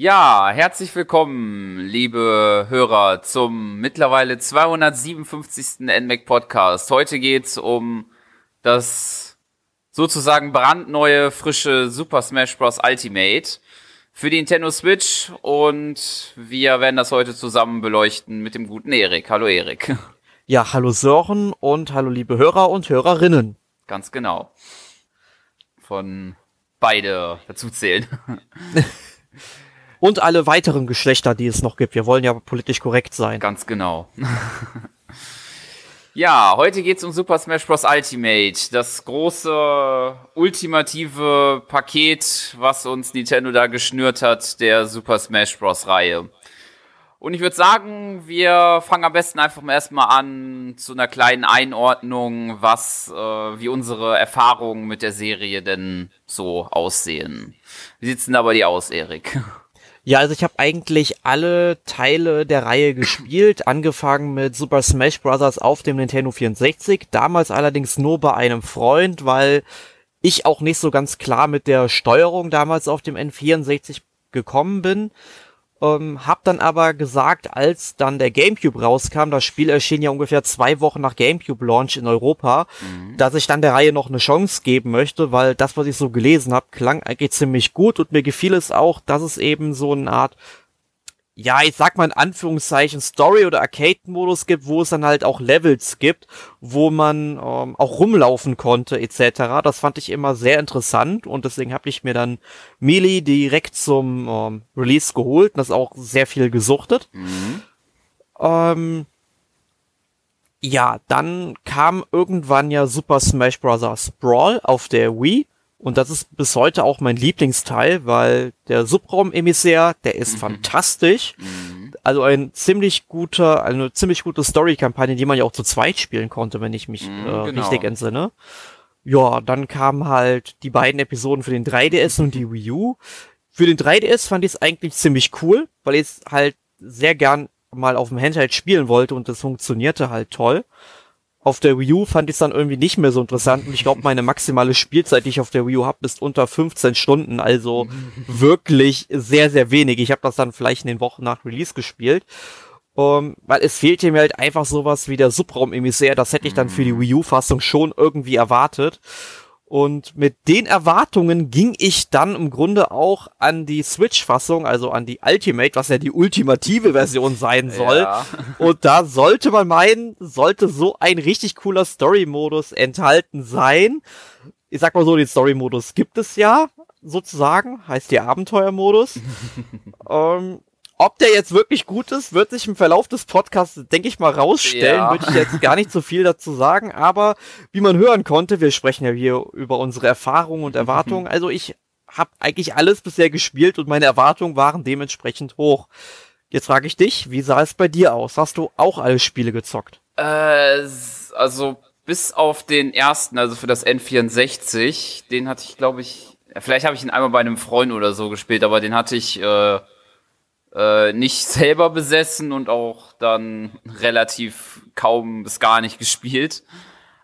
Ja, herzlich willkommen, liebe Hörer, zum mittlerweile 257. NMAC Podcast. Heute geht's um das sozusagen brandneue, frische Super Smash Bros. Ultimate für die Nintendo Switch und wir werden das heute zusammen beleuchten mit dem guten Erik. Hallo Erik. Ja, hallo Sören und hallo liebe Hörer und Hörerinnen. Ganz genau. Von beide dazu zählen. Und alle weiteren Geschlechter, die es noch gibt. Wir wollen ja politisch korrekt sein. Ganz genau. ja, heute geht's um Super Smash Bros. Ultimate. Das große, ultimative Paket, was uns Nintendo da geschnürt hat, der Super Smash Bros. Reihe. Und ich würde sagen, wir fangen am besten einfach mal erstmal an zu einer kleinen Einordnung, was, äh, wie unsere Erfahrungen mit der Serie denn so aussehen. Wie sieht's denn da bei dir aus, Erik? Ja, also ich habe eigentlich alle Teile der Reihe gespielt, angefangen mit Super Smash Bros. auf dem Nintendo 64, damals allerdings nur bei einem Freund, weil ich auch nicht so ganz klar mit der Steuerung damals auf dem N64 gekommen bin. Ähm, hab dann aber gesagt, als dann der GameCube rauskam, das Spiel erschien ja ungefähr zwei Wochen nach GameCube Launch in Europa, mhm. dass ich dann der Reihe noch eine Chance geben möchte, weil das, was ich so gelesen habe, klang eigentlich ziemlich gut und mir gefiel es auch, dass es eben so eine Art ja, ich sag mal in Anführungszeichen Story- oder Arcade-Modus gibt, wo es dann halt auch Levels gibt, wo man ähm, auch rumlaufen konnte etc. Das fand ich immer sehr interessant und deswegen habe ich mir dann Melee direkt zum ähm, Release geholt und das auch sehr viel gesuchtet. Mhm. Ähm, ja, dann kam irgendwann ja Super Smash Bros. Brawl auf der Wii und das ist bis heute auch mein Lieblingsteil, weil der Subraum-Emissär, der ist mhm. fantastisch. Mhm. Also ein ziemlich guter, eine ziemlich gute Story-Kampagne, die man ja auch zu zweit spielen konnte, wenn ich mich mhm, äh, genau. richtig entsinne. Ja, dann kamen halt die beiden Episoden für den 3DS und die Wii U. Für den 3DS fand ich es eigentlich ziemlich cool, weil ich es halt sehr gern mal auf dem Handheld spielen wollte und das funktionierte halt toll. Auf der Wii U fand ich es dann irgendwie nicht mehr so interessant und ich glaube, meine maximale Spielzeit, die ich auf der Wii U habe, ist unter 15 Stunden, also wirklich sehr, sehr wenig. Ich habe das dann vielleicht in den Wochen nach Release gespielt. Um, weil es fehlte mir halt einfach sowas wie der Subraum-Emissär, das hätte ich dann für die Wii U-Fassung schon irgendwie erwartet. Und mit den Erwartungen ging ich dann im Grunde auch an die Switch-Fassung, also an die Ultimate, was ja die ultimative Version sein soll. Ja. Und da sollte man meinen, sollte so ein richtig cooler Story-Modus enthalten sein. Ich sag mal so, den Story-Modus gibt es ja, sozusagen, heißt der Abenteuer-Modus. ähm, ob der jetzt wirklich gut ist, wird sich im Verlauf des Podcasts, denke ich mal, rausstellen. Ja. Würde ich jetzt gar nicht so viel dazu sagen. Aber wie man hören konnte, wir sprechen ja hier über unsere Erfahrungen und Erwartungen. Mhm. Also ich habe eigentlich alles bisher gespielt und meine Erwartungen waren dementsprechend hoch. Jetzt frage ich dich, wie sah es bei dir aus? Hast du auch alle Spiele gezockt? Äh, also bis auf den ersten, also für das N64, den hatte ich, glaube ich, vielleicht habe ich ihn einmal bei einem Freund oder so gespielt, aber den hatte ich äh, äh, nicht selber besessen und auch dann relativ kaum bis gar nicht gespielt.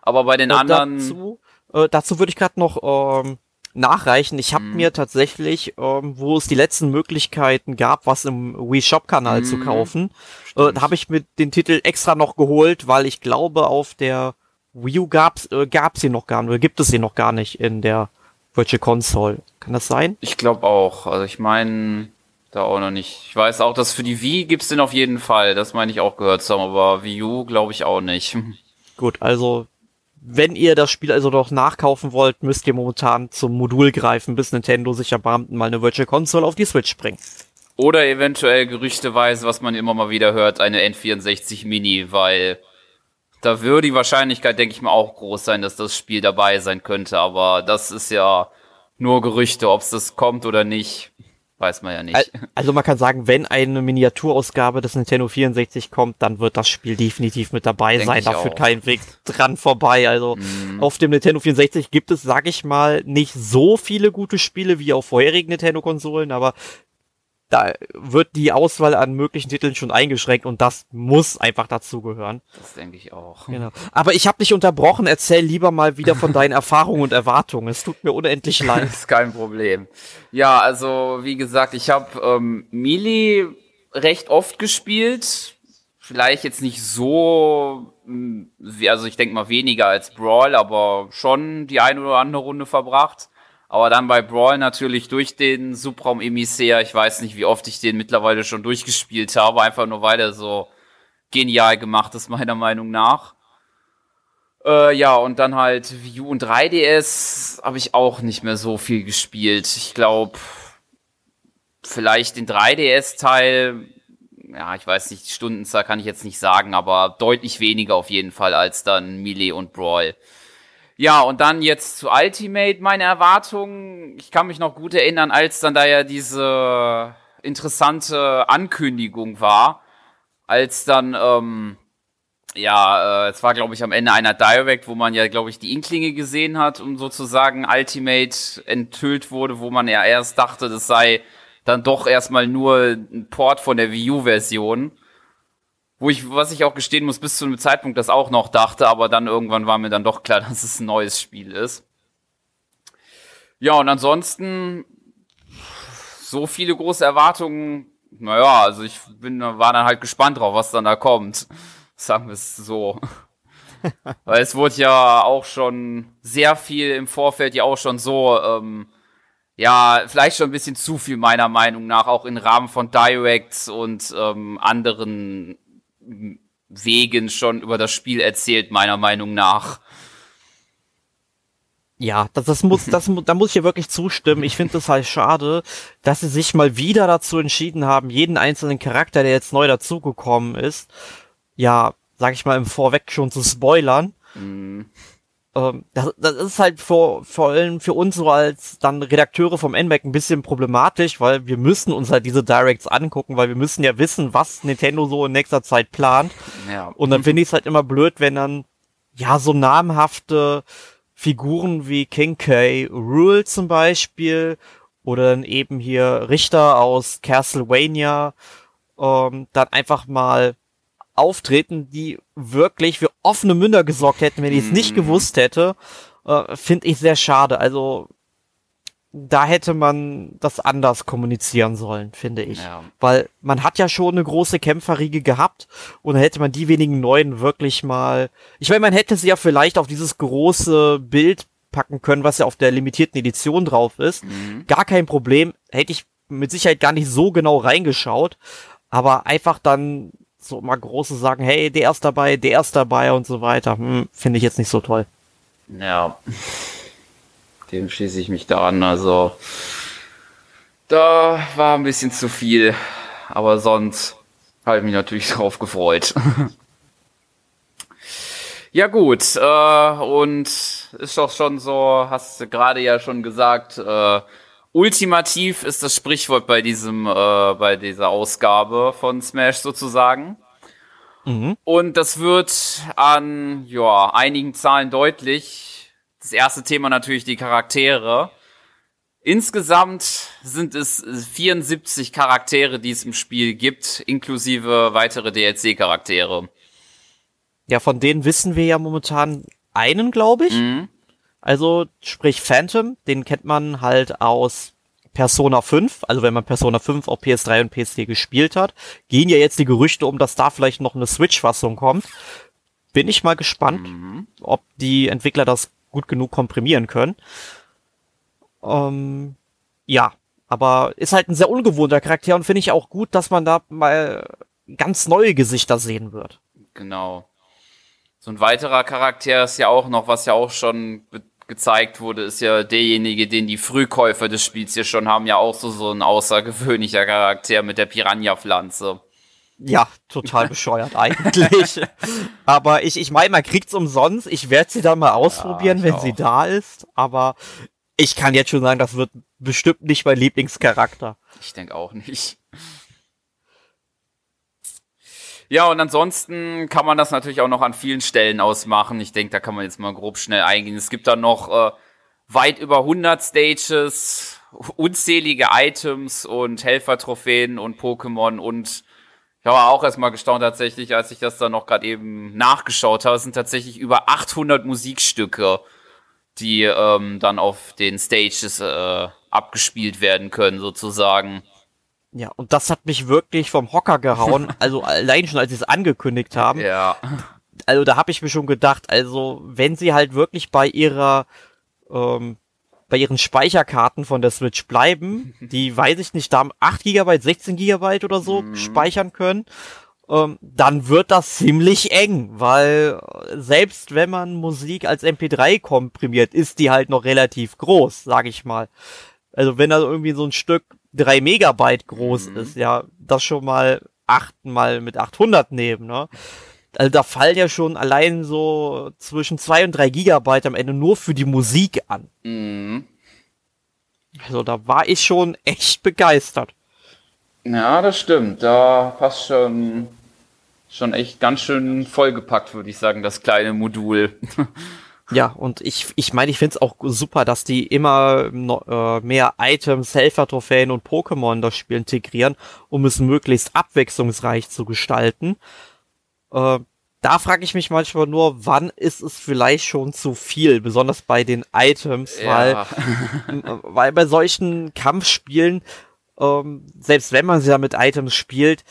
Aber bei den äh, anderen. Dazu, äh, dazu würde ich gerade noch ähm, nachreichen. Ich habe mm. mir tatsächlich, ähm, wo es die letzten Möglichkeiten gab, was im Wii Shop Kanal mm. zu mhm. kaufen, äh, habe ich mir den Titel extra noch geholt, weil ich glaube, auf der Wii U gab's äh, gab's sie noch gar nicht, oder gibt es sie noch gar nicht in der Virtual Console. Kann das sein? Ich glaube auch. Also ich meine, da auch noch nicht. Ich weiß auch, dass für die Wii gibt's den auf jeden Fall. Das meine ich auch gehört zu haben, aber Wii U glaube ich auch nicht. Gut, also wenn ihr das Spiel also noch nachkaufen wollt, müsst ihr momentan zum Modul greifen, bis Nintendo sich am Beamten mal eine Virtual Console auf die Switch bringt. Oder eventuell gerüchteweise, was man immer mal wieder hört, eine N64 Mini, weil da würde die Wahrscheinlichkeit, denke ich mal, auch groß sein, dass das Spiel dabei sein könnte. Aber das ist ja nur Gerüchte, ob es das kommt oder nicht Weiß man ja nicht. Also man kann sagen, wenn eine Miniaturausgabe des Nintendo 64 kommt, dann wird das Spiel definitiv mit dabei Denk sein. Da führt kein Weg dran vorbei. Also mm. auf dem Nintendo 64 gibt es, sag ich mal, nicht so viele gute Spiele wie auf vorherigen Nintendo-Konsolen, aber da wird die Auswahl an möglichen Titeln schon eingeschränkt und das muss einfach dazugehören. Das denke ich auch. Genau. Aber ich habe dich unterbrochen, erzähl lieber mal wieder von deinen Erfahrungen und Erwartungen. Es tut mir unendlich leid. das ist kein Problem. Ja, also wie gesagt, ich habe ähm, Melee recht oft gespielt. Vielleicht jetzt nicht so, mm, also ich denke mal weniger als Brawl, aber schon die eine oder andere Runde verbracht. Aber dann bei Brawl natürlich durch den Subraum Emissär, ich weiß nicht, wie oft ich den mittlerweile schon durchgespielt habe, einfach nur weil er so genial gemacht ist, meiner Meinung nach. Äh, ja, und dann halt Wii U und 3DS habe ich auch nicht mehr so viel gespielt. Ich glaube, vielleicht den 3DS-Teil, ja, ich weiß nicht, die Stundenzahl kann ich jetzt nicht sagen, aber deutlich weniger auf jeden Fall als dann Melee und Brawl. Ja, und dann jetzt zu Ultimate meine Erwartungen. Ich kann mich noch gut erinnern, als dann da ja diese interessante Ankündigung war, als dann, ähm, ja, äh, es war, glaube ich, am Ende einer Direct, wo man ja, glaube ich, die Inklinge gesehen hat und sozusagen Ultimate enthüllt wurde, wo man ja erst dachte, das sei dann doch erstmal nur ein Port von der Wii U-Version wo ich, was ich auch gestehen muss, bis zu einem Zeitpunkt das auch noch dachte, aber dann irgendwann war mir dann doch klar, dass es ein neues Spiel ist. Ja, und ansonsten so viele große Erwartungen. Naja, also ich bin, war dann halt gespannt drauf, was dann da kommt. Sagen wir es so. Weil es wurde ja auch schon sehr viel im Vorfeld ja auch schon so, ähm, ja, vielleicht schon ein bisschen zu viel meiner Meinung nach, auch im Rahmen von Directs und ähm, anderen Wegen schon über das Spiel erzählt, meiner Meinung nach. Ja, das, das muss, das, da muss ich ja wirklich zustimmen. Ich finde es halt schade, dass sie sich mal wieder dazu entschieden haben, jeden einzelnen Charakter, der jetzt neu dazugekommen ist, ja, sag ich mal im Vorweg schon zu spoilern. Mhm ähm, das, das ist halt vor, vor allem für uns so als dann Redakteure vom NMAC ein bisschen problematisch, weil wir müssen uns halt diese Directs angucken, weil wir müssen ja wissen, was Nintendo so in nächster Zeit plant. Ja. Und dann finde ich es halt immer blöd, wenn dann ja so namhafte Figuren wie King K. Rule zum Beispiel oder dann eben hier Richter aus Castlevania ähm, dann einfach mal auftreten, die wirklich für offene Münder gesorgt hätten, wenn ich es nicht mhm. gewusst hätte, äh, finde ich sehr schade. Also da hätte man das anders kommunizieren sollen, finde ich. Ja. Weil man hat ja schon eine große Kämpferriege gehabt und da hätte man die wenigen Neuen wirklich mal. Ich meine, man hätte sie ja vielleicht auf dieses große Bild packen können, was ja auf der limitierten Edition drauf ist. Mhm. Gar kein Problem. Hätte ich mit Sicherheit gar nicht so genau reingeschaut. Aber einfach dann so mal große sagen, hey, der ist dabei, der ist dabei und so weiter. Hm, Finde ich jetzt nicht so toll. Ja, dem schließe ich mich da an. Also, da war ein bisschen zu viel, aber sonst habe ich mich natürlich drauf gefreut. ja gut, äh, und ist doch schon so, hast du gerade ja schon gesagt, äh, ultimativ ist das Sprichwort bei diesem, äh, bei dieser Ausgabe von Smash sozusagen. Mhm. Und das wird an ja, einigen Zahlen deutlich. Das erste Thema natürlich die Charaktere. Insgesamt sind es 74 Charaktere, die es im Spiel gibt, inklusive weitere DLC-Charaktere. Ja, von denen wissen wir ja momentan einen, glaube ich. Mhm. Also sprich Phantom, den kennt man halt aus Persona 5, also wenn man Persona 5 auf PS3 und PS4 gespielt hat, gehen ja jetzt die Gerüchte um, dass da vielleicht noch eine Switch-Fassung kommt. Bin ich mal gespannt, mhm. ob die Entwickler das gut genug komprimieren können. Ähm, ja, aber ist halt ein sehr ungewohnter Charakter und finde ich auch gut, dass man da mal ganz neue Gesichter sehen wird. Genau. So ein weiterer Charakter ist ja auch noch, was ja auch schon gezeigt wurde, ist ja derjenige, den die Frühkäufer des Spiels hier schon haben, ja auch so, so ein außergewöhnlicher Charakter mit der Piranha-Pflanze. Ja, total bescheuert eigentlich. aber ich, ich meine, man kriegt's umsonst. Ich werde sie dann mal ausprobieren, ja, wenn auch. sie da ist. Aber ich kann jetzt schon sagen, das wird bestimmt nicht mein Lieblingscharakter. Ich denke auch nicht. Ja, und ansonsten kann man das natürlich auch noch an vielen Stellen ausmachen. Ich denke, da kann man jetzt mal grob schnell eingehen. Es gibt dann noch äh, weit über 100 Stages, unzählige Items und Helfertrophäen und Pokémon und ich habe auch erstmal gestaunt tatsächlich, als ich das dann noch gerade eben nachgeschaut habe. Es sind tatsächlich über 800 Musikstücke, die ähm, dann auf den Stages äh, abgespielt werden können, sozusagen. Ja, und das hat mich wirklich vom Hocker gehauen. Also allein schon, als sie es angekündigt haben. Ja. Also da habe ich mir schon gedacht, also wenn sie halt wirklich bei ihrer ähm, bei ihren Speicherkarten von der Switch bleiben, die weiß ich nicht, da haben 8 GB, 16 GB oder so mhm. speichern können, ähm, dann wird das ziemlich eng, weil äh, selbst wenn man Musik als MP3 komprimiert, ist die halt noch relativ groß, sag ich mal. Also wenn da irgendwie so ein Stück 3 Megabyte groß mhm. ist, ja, das schon mal 8 mal mit 800 nehmen, ne? Also da fallen ja schon allein so zwischen zwei und drei Gigabyte am Ende nur für die Musik an. Mhm. Also da war ich schon echt begeistert. Ja, das stimmt. Da passt schon, schon echt ganz schön vollgepackt, würde ich sagen, das kleine Modul. ja, und ich, ich meine, ich finde es auch super, dass die immer äh, mehr Items, Helfer-Trophäen und Pokémon das Spiel integrieren, um es möglichst abwechslungsreich zu gestalten. Äh, da frage ich mich manchmal nur, wann ist es vielleicht schon zu viel, besonders bei den Items, ja. weil, weil bei solchen Kampfspielen, ähm, selbst wenn man sie ja mit Items spielt,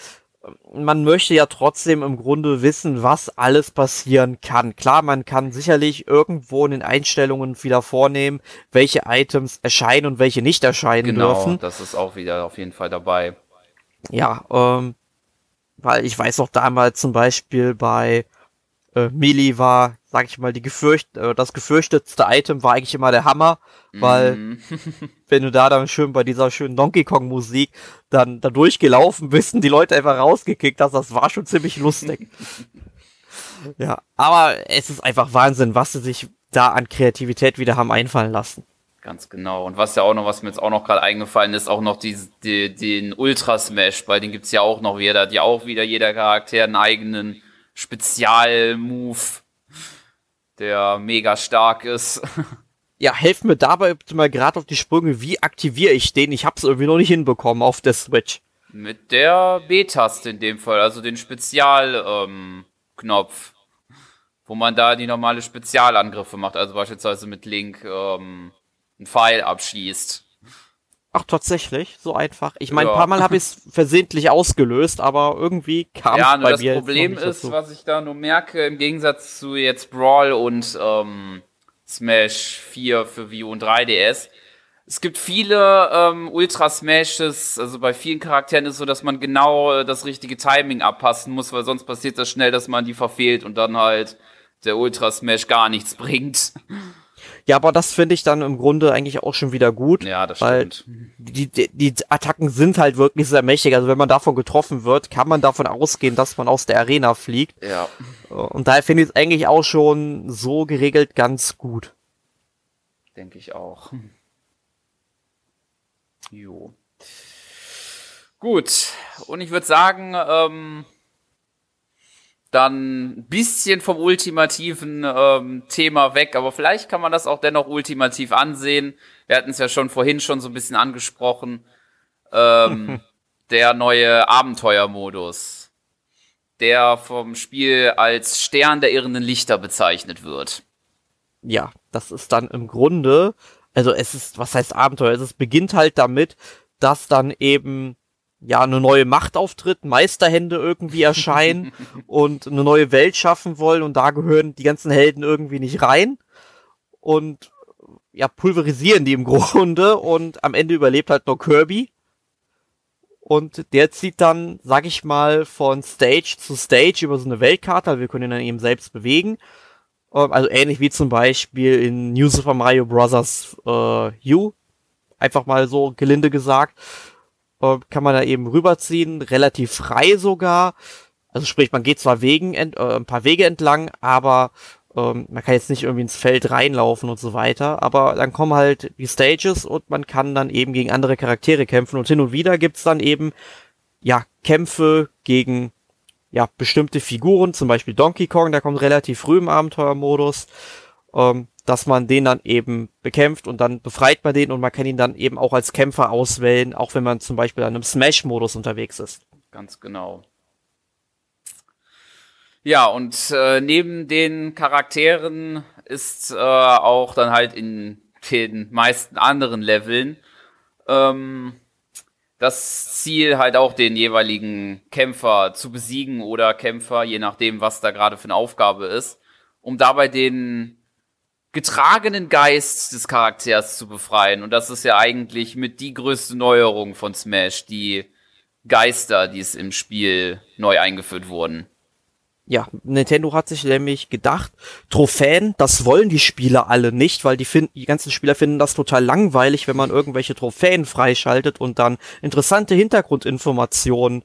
man möchte ja trotzdem im Grunde wissen, was alles passieren kann. Klar, man kann sicherlich irgendwo in den Einstellungen wieder vornehmen, welche Items erscheinen und welche nicht erscheinen genau, dürfen. Genau, das ist auch wieder auf jeden Fall dabei. Ja, ähm, weil ich weiß auch damals zum Beispiel bei äh, Melee war, sag ich mal, die gefürcht äh, das gefürchtetste Item war eigentlich immer der Hammer, weil mm. wenn du da dann schön bei dieser schönen Donkey Kong Musik dann da durchgelaufen bist und die Leute einfach rausgekickt hast, das war schon ziemlich lustig. ja, aber es ist einfach Wahnsinn, was sie sich da an Kreativität wieder haben einfallen lassen. Ganz genau. Und was ja auch noch, was mir jetzt auch noch gerade eingefallen ist, auch noch die, die, den Ultra Smash, bei den gibt's ja auch noch wieder, die auch wieder jeder Charakter einen eigenen Spezialmove, der mega stark ist. Ja, helft mir dabei mal gerade auf die Sprünge, wie aktiviere ich den? Ich hab's irgendwie noch nicht hinbekommen auf der Switch. Mit der B-Taste in dem Fall, also den Spezialknopf, ähm, wo man da die normale Spezialangriffe macht, also beispielsweise mit Link ähm, einen Pfeil abschießt. Ach, tatsächlich, so einfach. Ich meine, ja. ein paar Mal habe ich es versehentlich ausgelöst, aber irgendwie kam es ja, bei das mir. Das Problem ist, was ich da nur merke, im Gegensatz zu jetzt Brawl und ähm, Smash 4 für Wii U und 3DS, es gibt viele ähm, Ultra Smashes, also bei vielen Charakteren ist es so, dass man genau äh, das richtige Timing abpassen muss, weil sonst passiert das schnell, dass man die verfehlt und dann halt der Ultra Smash gar nichts bringt. Ja, aber das finde ich dann im Grunde eigentlich auch schon wieder gut. Ja, das weil stimmt. Die, die, die Attacken sind halt wirklich sehr mächtig. Also wenn man davon getroffen wird, kann man davon ausgehen, dass man aus der Arena fliegt. Ja. Und daher finde ich es eigentlich auch schon so geregelt ganz gut. Denke ich auch. Jo. Gut. Und ich würde sagen, ähm, dann ein bisschen vom ultimativen ähm, Thema weg, aber vielleicht kann man das auch dennoch ultimativ ansehen. Wir hatten es ja schon vorhin schon so ein bisschen angesprochen. Ähm, der neue Abenteuermodus, der vom Spiel als Stern der irrenden Lichter bezeichnet wird. Ja, das ist dann im Grunde, also es ist, was heißt Abenteuer? Es beginnt halt damit, dass dann eben ja, eine neue Macht auftritt, Meisterhände irgendwie erscheinen und eine neue Welt schaffen wollen und da gehören die ganzen Helden irgendwie nicht rein und ja, pulverisieren die im Grunde und am Ende überlebt halt nur Kirby und der zieht dann, sag ich mal, von Stage zu Stage über so eine Weltkarte, also wir können ihn dann eben selbst bewegen, ähm, also ähnlich wie zum Beispiel in New Super Mario Bros. Äh, U, einfach mal so gelinde gesagt kann man da eben rüberziehen, relativ frei sogar. Also sprich, man geht zwar Wegen, äh, ein paar Wege entlang, aber Ähm, man kann jetzt nicht irgendwie ins Feld reinlaufen und so weiter, aber dann kommen halt die Stages und man kann dann eben gegen andere Charaktere kämpfen. Und hin und wieder gibt's dann eben, ja, Kämpfe gegen, ja, bestimmte Figuren, zum Beispiel Donkey Kong, der kommt relativ früh im Abenteuermodus, ähm, dass man den dann eben bekämpft und dann befreit man den und man kann ihn dann eben auch als Kämpfer auswählen, auch wenn man zum Beispiel an einem Smash-Modus unterwegs ist. Ganz genau. Ja, und äh, neben den Charakteren ist äh, auch dann halt in den meisten anderen Leveln ähm, das Ziel halt auch den jeweiligen Kämpfer zu besiegen oder Kämpfer, je nachdem, was da gerade für eine Aufgabe ist, um dabei den getragenen Geist des Charakters zu befreien. Und das ist ja eigentlich mit die größte Neuerung von Smash, die Geister, die es im Spiel neu eingeführt wurden ja, Nintendo hat sich nämlich gedacht, Trophäen, das wollen die Spieler alle nicht, weil die finden, die ganzen Spieler finden das total langweilig, wenn man irgendwelche Trophäen freischaltet und dann interessante Hintergrundinformationen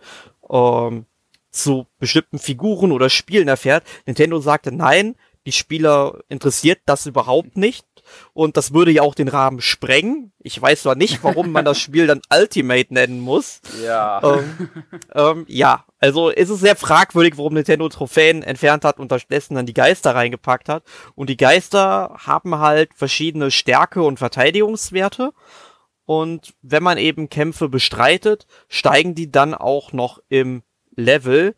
ähm, zu bestimmten Figuren oder Spielen erfährt. Nintendo sagte, nein, die Spieler interessiert das überhaupt nicht und das würde ja auch den Rahmen sprengen. Ich weiß zwar nicht, warum man das Spiel dann Ultimate nennen muss. Ja. Ähm, ähm, ja, also ist es sehr fragwürdig, warum Nintendo Trophäen entfernt hat und stattdessen dann die Geister reingepackt hat. Und die Geister haben halt verschiedene Stärke und Verteidigungswerte. Und wenn man eben Kämpfe bestreitet, steigen die dann auch noch im Level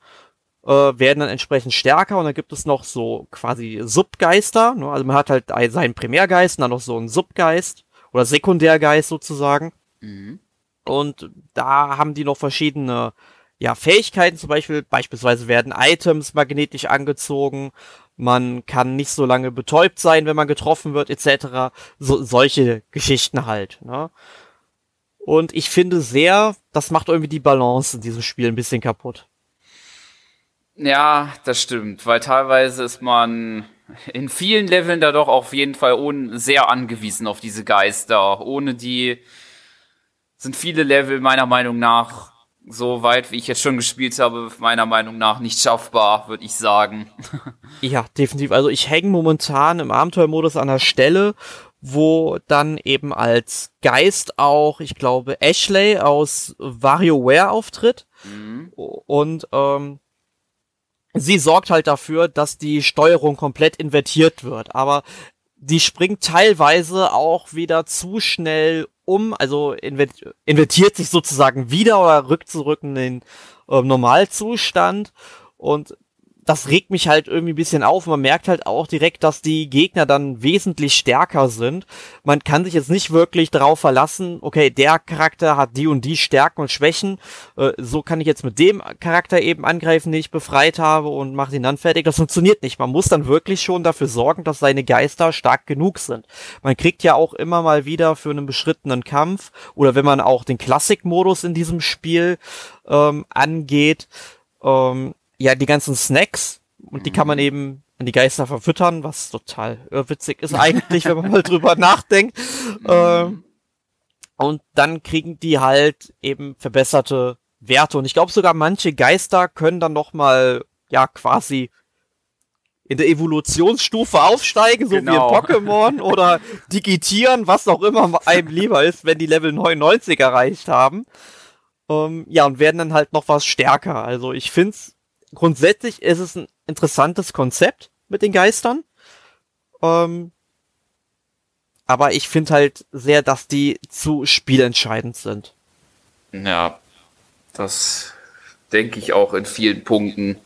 äh, werden dann entsprechend stärker und dann gibt es noch so quasi Subgeister. Ne? Also man hat halt seinen Primärgeist und dann noch so einen Subgeist oder Sekundärgeist sozusagen. Mhm. Und da haben die noch verschiedene ja, Fähigkeiten, zum Beispiel, beispielsweise werden Items magnetisch angezogen, man kann nicht so lange betäubt sein, wenn man getroffen wird, etc. So, solche Geschichten halt. Ne? Und ich finde sehr, das macht irgendwie die Balance in diesem Spiel ein bisschen kaputt. Ja, das stimmt, weil teilweise ist man in vielen Leveln da doch auf jeden Fall ohne, sehr angewiesen auf diese Geister. Ohne die sind viele Level meiner Meinung nach so weit, wie ich jetzt schon gespielt habe, meiner Meinung nach nicht schaffbar, würde ich sagen. ja, definitiv. Also ich hänge momentan im Abenteuermodus an der Stelle, wo dann eben als Geist auch, ich glaube, Ashley aus WarioWare auftritt. Mhm. Und ähm, sie sorgt halt dafür, dass die Steuerung komplett invertiert wird. Aber die springt teilweise auch wieder zu schnell um, also invertiert sich sozusagen wieder oder rückt zurück in den äh, Normalzustand. Und das regt mich halt irgendwie ein bisschen auf. Man merkt halt auch direkt, dass die Gegner dann wesentlich stärker sind. Man kann sich jetzt nicht wirklich darauf verlassen, okay, der Charakter hat die und die Stärken und Schwächen. Äh, so kann ich jetzt mit dem Charakter eben angreifen, den ich befreit habe und mache ihn dann fertig. Das funktioniert nicht. Man muss dann wirklich schon dafür sorgen, dass seine Geister stark genug sind. Man kriegt ja auch immer mal wieder für einen beschrittenen Kampf oder wenn man auch den Classic-Modus in diesem Spiel ähm, angeht, ähm, ja, die ganzen Snacks und die kann man mhm. eben an die Geister verfüttern, was total witzig ist eigentlich, wenn man mal drüber nachdenkt. Mhm. Ähm, und dann kriegen die halt eben verbesserte Werte. Und ich glaube sogar manche Geister können dann noch mal ja quasi in der Evolutionsstufe aufsteigen, so genau. wie in Pokémon oder digitieren, was auch immer einem lieber ist, wenn die Level 99 erreicht haben. Ähm, ja, und werden dann halt noch was stärker. Also ich find's grundsätzlich ist es ein interessantes Konzept mit den Geistern. Ähm, aber ich finde halt sehr, dass die zu spielentscheidend sind. Ja, das denke ich auch in vielen Punkten.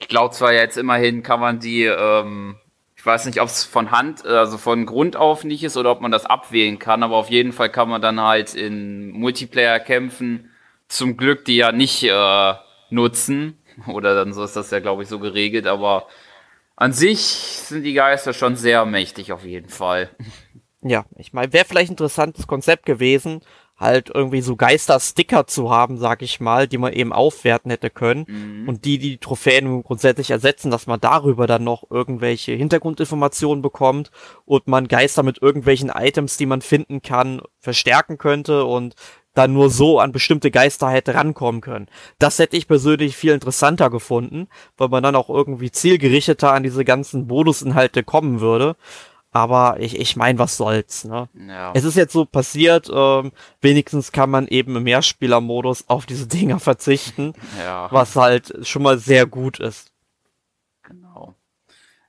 Ich glaube zwar jetzt immerhin kann man die, ähm, ich weiß nicht, ob es von Hand, also von Grund auf nicht ist oder ob man das abwählen kann, aber auf jeden Fall kann man dann halt in Multiplayer kämpfen. Zum Glück die ja nicht äh, nutzen. Oder dann so ist das ja, glaube ich, so geregelt. Aber an sich sind die Geister schon sehr mächtig auf jeden Fall. Ja, ich meine, wäre vielleicht ein interessantes Konzept gewesen, halt irgendwie so Geister-Sticker zu haben, sag ich mal, die man eben aufwerten hätte können mhm. und die die Trophäen grundsätzlich ersetzen, dass man darüber dann noch irgendwelche Hintergrundinformationen bekommt und man Geister mit irgendwelchen Items, die man finden kann, verstärken könnte und dann nur so an bestimmte Geister hätte rankommen können. Das hätte ich persönlich viel interessanter gefunden, weil man dann auch irgendwie zielgerichteter an diese ganzen Bonusinhalte kommen würde. Aber ich, ich meine, was soll's, ne? Ja. Es ist jetzt so passiert, ähm, wenigstens kann man eben im Mehrspielermodus auf diese Dinger verzichten, ja. was halt schon mal sehr gut ist. Genau.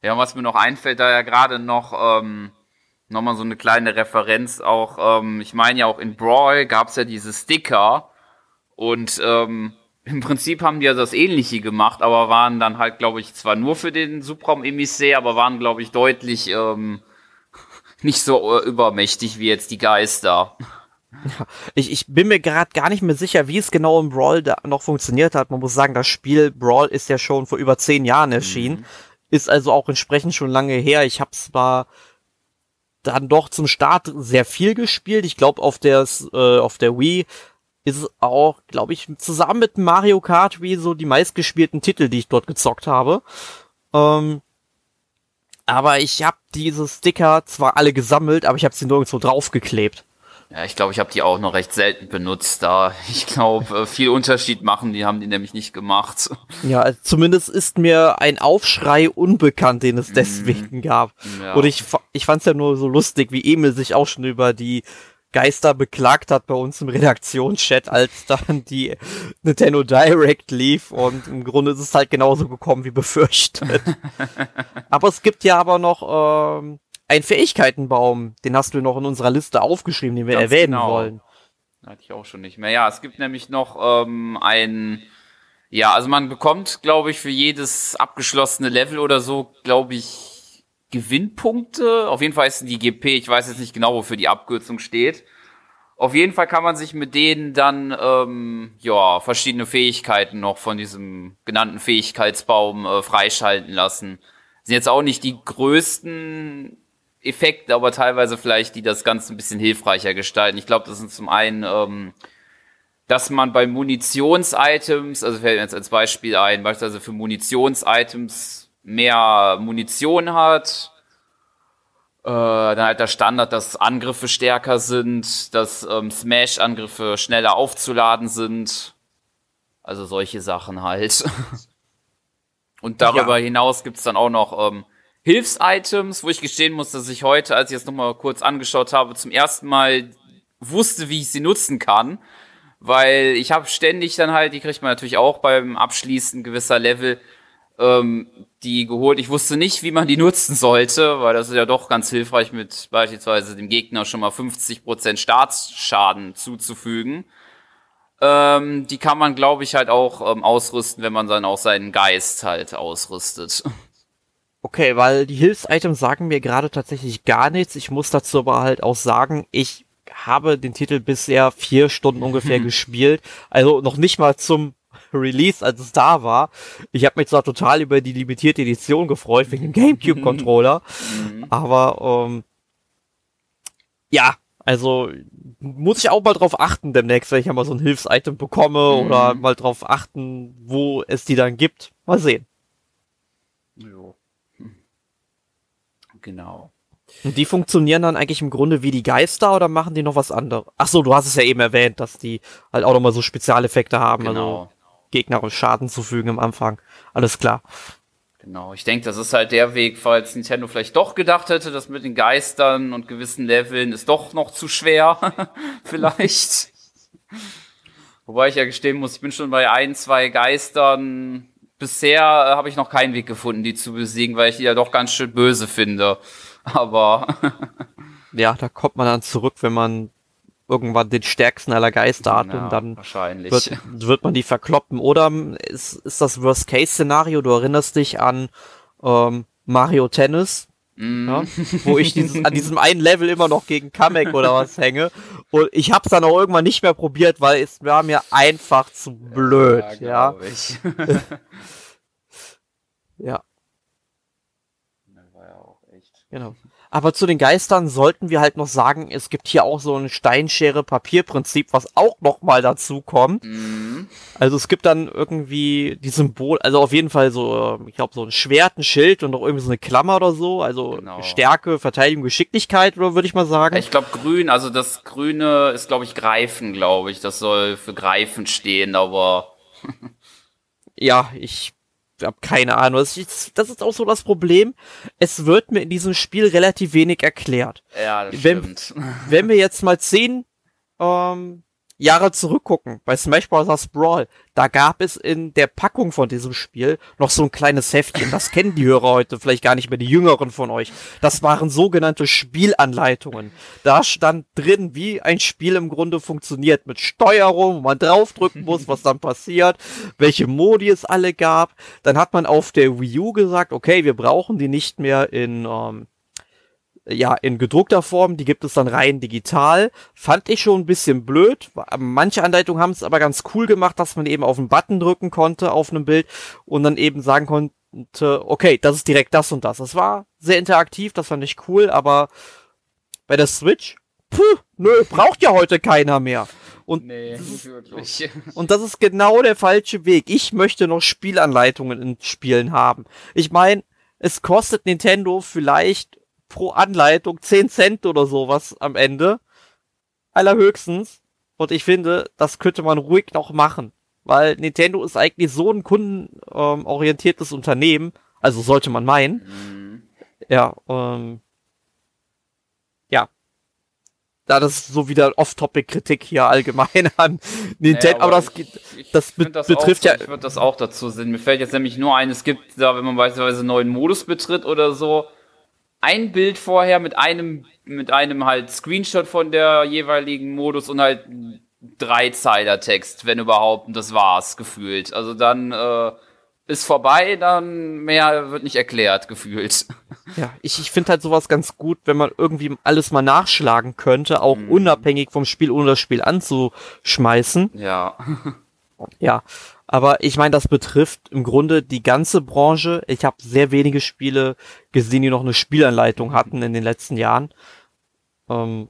Ja, und was mir noch einfällt, da ja gerade noch ähm, nochmal so eine kleine Referenz auch, ähm, ich meine ja auch in Brawl gab's ja diese Sticker und ähm, im Prinzip haben die ja das Ähnliche gemacht, aber waren dann halt, glaube ich, zwar nur für den Subraum Emissär, aber waren, glaube ich, deutlich ähm, nicht so äh, übermächtig wie jetzt die Geister. Ja, ich, ich bin mir gerade gar nicht mehr sicher, wie es genau im Brawl da noch funktioniert hat. Man muss sagen, das Spiel Brawl ist ja schon vor über zehn Jahren erschienen. Mhm. Ist also auch entsprechend schon lange her. Ich habe zwar dann doch zum Start sehr viel gespielt. Ich glaube, auf der, äh, auf der Wii ist es auch, glaube ich, zusammen mit Mario Kart wie so die meistgespielten Titel, die ich dort gezockt habe. Ähm, aber ich habe diese Sticker zwar alle gesammelt, aber ich habe sie nirgendwo draufgeklebt. Ja, ich glaube, ich habe die auch noch recht selten benutzt, da ich glaube, äh, viel Unterschied machen, die haben die nämlich nicht gemacht. Ja, also zumindest ist mir ein Aufschrei unbekannt, den es mhm. deswegen gab. Ja. Und ich, ich fand es ja nur so lustig, wie Emil sich auch schon über die Geister beklagt hat bei uns im Redaktionschat, als dann die Nintendo Direct lief und im Grunde ist es halt genauso gekommen wie befürchtet. aber es gibt ja aber noch ähm, einen Fähigkeitenbaum, den hast du noch in unserer Liste aufgeschrieben, den wir Ganz erwähnen genau. wollen. Hatte ich auch schon nicht mehr. Ja, es gibt nämlich noch ähm, ein, ja, also man bekommt, glaube ich, für jedes abgeschlossene Level oder so, glaube ich, Gewinnpunkte. Auf jeden Fall ist die GP, ich weiß jetzt nicht genau, wofür die Abkürzung steht. Auf jeden Fall kann man sich mit denen dann ähm, ja verschiedene Fähigkeiten noch von diesem genannten Fähigkeitsbaum äh, freischalten lassen. Sind jetzt auch nicht die größten Effekte, aber teilweise vielleicht, die das Ganze ein bisschen hilfreicher gestalten. Ich glaube, das sind zum einen, ähm, dass man bei Munitionsitems, also fällt mir jetzt als Beispiel ein, beispielsweise für Munitionsitems mehr Munition hat. Äh, dann halt der Standard, dass Angriffe stärker sind, dass ähm, Smash-Angriffe schneller aufzuladen sind. Also solche Sachen halt. Und darüber ja. hinaus gibt's dann auch noch ähm, Hilfs-Items, wo ich gestehen muss, dass ich heute, als ich es nochmal kurz angeschaut habe, zum ersten Mal wusste, wie ich sie nutzen kann. Weil ich habe ständig dann halt, die kriegt man natürlich auch beim Abschließen gewisser Level, ähm, die geholt. Ich wusste nicht, wie man die nutzen sollte, weil das ist ja doch ganz hilfreich, mit beispielsweise dem Gegner schon mal 50% Staatsschaden zuzufügen. Ähm, die kann man, glaube ich, halt auch ähm, ausrüsten, wenn man dann auch seinen Geist halt ausrüstet. Okay, weil die Hilfs-Items sagen mir gerade tatsächlich gar nichts. Ich muss dazu aber halt auch sagen, ich habe den Titel bisher vier Stunden ungefähr gespielt. Also noch nicht mal zum Release, als es da war. Ich habe mich zwar total über die limitierte Edition gefreut, wegen dem GameCube-Controller, mhm. aber ähm, ja, also muss ich auch mal drauf achten demnächst, wenn ich mal so ein Hilfs-Item bekomme mhm. oder mal drauf achten, wo es die dann gibt. Mal sehen. Genau. Und die funktionieren dann eigentlich im Grunde wie die Geister oder machen die noch was anderes? Ach so, du hast es ja eben erwähnt, dass die halt auch nochmal so Spezialeffekte haben. Also genau. Also Gegner Schaden zufügen am Anfang. Alles klar. Genau, ich denke, das ist halt der Weg, falls Nintendo vielleicht doch gedacht hätte, dass mit den Geistern und gewissen Leveln ist doch noch zu schwer. vielleicht. Wobei ich ja gestehen muss, ich bin schon bei ein, zwei Geistern. Bisher äh, habe ich noch keinen Weg gefunden, die zu besiegen, weil ich die ja doch ganz schön böse finde. Aber. ja, da kommt man dann zurück, wenn man irgendwann den stärksten aller Geister hat ja, und dann wird, wird, man die verkloppen. Oder ist, ist das Worst-Case-Szenario, du erinnerst dich an ähm, Mario Tennis, mm. ja, wo ich dieses, an diesem einen Level immer noch gegen Kamek oder was hänge. Und ich hab's dann auch irgendwann nicht mehr probiert, weil es war mir einfach zu blöd. Ja. Ja. ja. Das war ja auch echt. Genau. Aber zu den Geistern sollten wir halt noch sagen, es gibt hier auch so ein Steinschere-Papier-Prinzip, was auch noch mal dazu kommt. Mhm. Also es gibt dann irgendwie die Symbol, also auf jeden Fall so, ich glaube so ein Schwert, ein Schild und auch irgendwie so eine Klammer oder so. Also genau. Stärke, Verteidigung, Geschicklichkeit, würde ich mal sagen. Ich glaube grün, also das Grüne ist glaube ich Greifen, glaube ich. Das soll für Greifen stehen, aber ja, ich habe keine Ahnung. Das ist, das ist auch so das Problem. Es wird mir in diesem Spiel relativ wenig erklärt. Ja, das wenn, stimmt. Wenn wir jetzt mal zehn ähm, Jahre zurückgucken, bei Smash Bros. Brawl, da gab es in der Packung von diesem Spiel noch so ein kleines Heftchen. Das kennen die Hörer heute vielleicht gar nicht mehr, die Jüngeren von euch. Das waren sogenannte Spielanleitungen. Da stand drin, wie ein Spiel im Grunde funktioniert, mit Steuerung, wo man draufdrücken muss, was dann passiert, welche Modi es alle gab. Dann hat man auf der Wii U gesagt, okay, wir brauchen die nicht mehr in ähm, ja, in gedruckter Form, die gibt es dann rein digital. Fand ich schon ein bisschen blöd. Manche Anleitungen haben es aber ganz cool gemacht, dass man eben auf einen Button drücken konnte auf einem Bild und dann eben sagen konnte, okay, das ist direkt das und das. Das war sehr interaktiv, das fand ich cool, aber bei der Switch, puh, nö, braucht ja heute keiner mehr. Und, nee, und das ist genau der falsche Weg. Ich möchte noch Spielanleitungen in Spielen haben. Ich meine, es kostet Nintendo vielleicht pro Anleitung 10 Cent oder sowas am Ende. Allerhöchstens. Und ich finde, das könnte man ruhig noch machen. Weil Nintendo ist eigentlich so ein kundenorientiertes ähm, Unternehmen. Also sollte man meinen. Mhm. Ja, ähm, ja. Da das ist so wieder Off-Topic-Kritik hier allgemein an Nintendo. Nee, aber, aber, das, ich, das, ich das betrifft auch, ja. Ich würde das auch dazu sehen. Mir fällt jetzt nämlich nur ein, es gibt da, wenn man beispielsweise einen neuen Modus betritt oder so, ein Bild vorher mit einem, mit einem halt Screenshot von der jeweiligen Modus und halt drei Zeiler Text, wenn überhaupt, und das war's, gefühlt. Also dann äh, ist vorbei, dann mehr wird nicht erklärt, gefühlt. Ja, ich, ich finde halt sowas ganz gut, wenn man irgendwie alles mal nachschlagen könnte, auch mm. unabhängig vom Spiel, ohne das Spiel anzuschmeißen. Ja. ja, aber ich meine, das betrifft im Grunde die ganze Branche. Ich habe sehr wenige Spiele gesehen, die noch eine Spielanleitung hatten in den letzten Jahren. Ähm,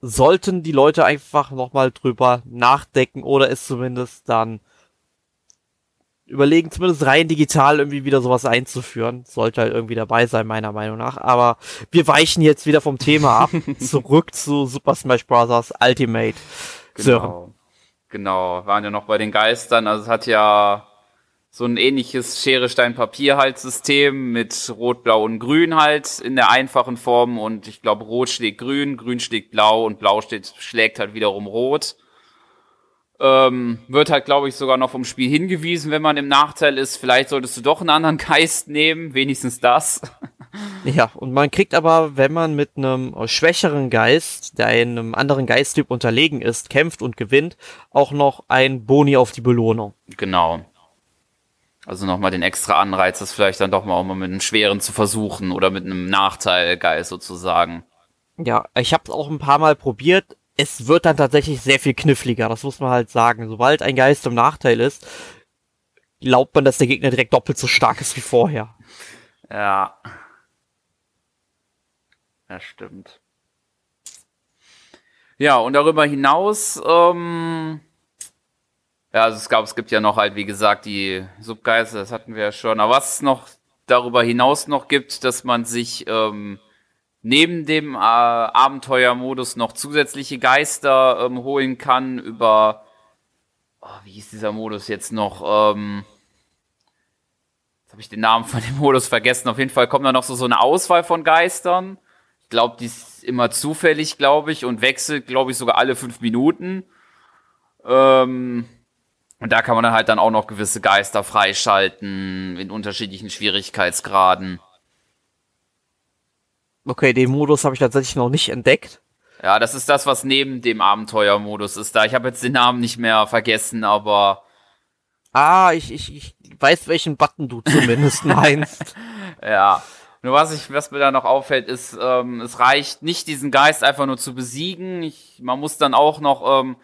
sollten die Leute einfach nochmal drüber nachdenken oder es zumindest dann überlegen, zumindest rein digital irgendwie wieder sowas einzuführen. Sollte halt irgendwie dabei sein, meiner Meinung nach. Aber wir weichen jetzt wieder vom Thema ab. zurück zu Super Smash Bros. Ultimate. Genau. Sören. Genau, waren ja noch bei den Geistern. Also es hat ja so ein ähnliches Schere-Stein-Papier-Halt-System mit Rot, Blau und Grün halt in der einfachen Form. Und ich glaube, Rot schlägt Grün, Grün schlägt Blau und Blau steht, schlägt halt wiederum Rot. Ähm, wird halt, glaube ich, sogar noch vom Spiel hingewiesen, wenn man im Nachteil ist. Vielleicht solltest du doch einen anderen Geist nehmen, wenigstens das. Ja, und man kriegt aber, wenn man mit einem schwächeren Geist, der einem anderen Geisttyp unterlegen ist, kämpft und gewinnt, auch noch ein Boni auf die Belohnung. Genau. Also nochmal den extra Anreiz, das vielleicht dann doch mal auch mal mit einem schweren zu versuchen oder mit einem Nachteilgeist sozusagen. Ja, ich habe es auch ein paar Mal probiert. Es wird dann tatsächlich sehr viel kniffliger, das muss man halt sagen. Sobald ein Geist im Nachteil ist, glaubt man, dass der Gegner direkt doppelt so stark ist wie vorher. Ja. Ja, stimmt. Ja, und darüber hinaus, ähm, ja, also es gab, es gibt ja noch halt, wie gesagt, die Subgeister, das hatten wir ja schon. Aber was es noch darüber hinaus noch gibt, dass man sich ähm, neben dem äh, Abenteuermodus noch zusätzliche Geister ähm, holen kann über, oh, wie ist dieser Modus jetzt noch? Ähm, jetzt habe ich den Namen von dem Modus vergessen. Auf jeden Fall kommt da noch so, so eine Auswahl von Geistern glaube, die ist immer zufällig, glaube ich, und wechselt, glaube ich, sogar alle fünf Minuten. Ähm, und da kann man dann halt dann auch noch gewisse Geister freischalten in unterschiedlichen Schwierigkeitsgraden. Okay, den Modus habe ich tatsächlich noch nicht entdeckt. Ja, das ist das, was neben dem Abenteuermodus ist. Da ich habe jetzt den Namen nicht mehr vergessen, aber Ah, ich, ich, ich weiß, welchen Button du zumindest meinst. ja. Nur was, ich, was mir da noch auffällt, ist, ähm, es reicht nicht, diesen Geist einfach nur zu besiegen. Ich, man muss dann auch noch ähm,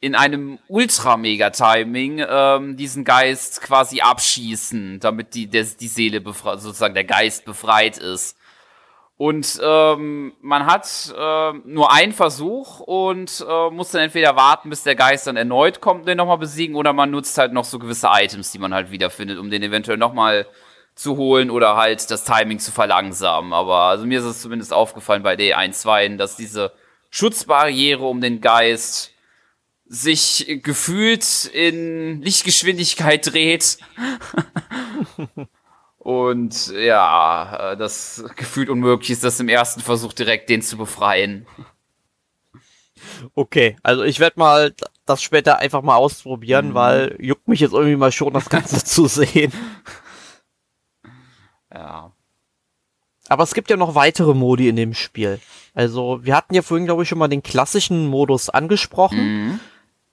in einem Ultra-Mega-Timing ähm, diesen Geist quasi abschießen, damit die, der, die Seele sozusagen der Geist befreit ist. Und ähm, man hat äh, nur einen Versuch und äh, muss dann entweder warten, bis der Geist dann erneut kommt und den nochmal besiegen, oder man nutzt halt noch so gewisse Items, die man halt wiederfindet, um den eventuell nochmal zu holen oder halt das Timing zu verlangsamen. Aber also mir ist es zumindest aufgefallen bei D1-2, dass diese Schutzbarriere um den Geist sich gefühlt in Lichtgeschwindigkeit dreht. Und ja, das gefühlt unmöglich ist, das im ersten Versuch direkt den zu befreien. Okay, also ich werde mal das später einfach mal ausprobieren, mhm. weil juckt mich jetzt irgendwie mal schon, das Ganze zu sehen. Ja. Aber es gibt ja noch weitere Modi in dem Spiel. Also, wir hatten ja vorhin, glaube ich, schon mal den klassischen Modus angesprochen. Mhm.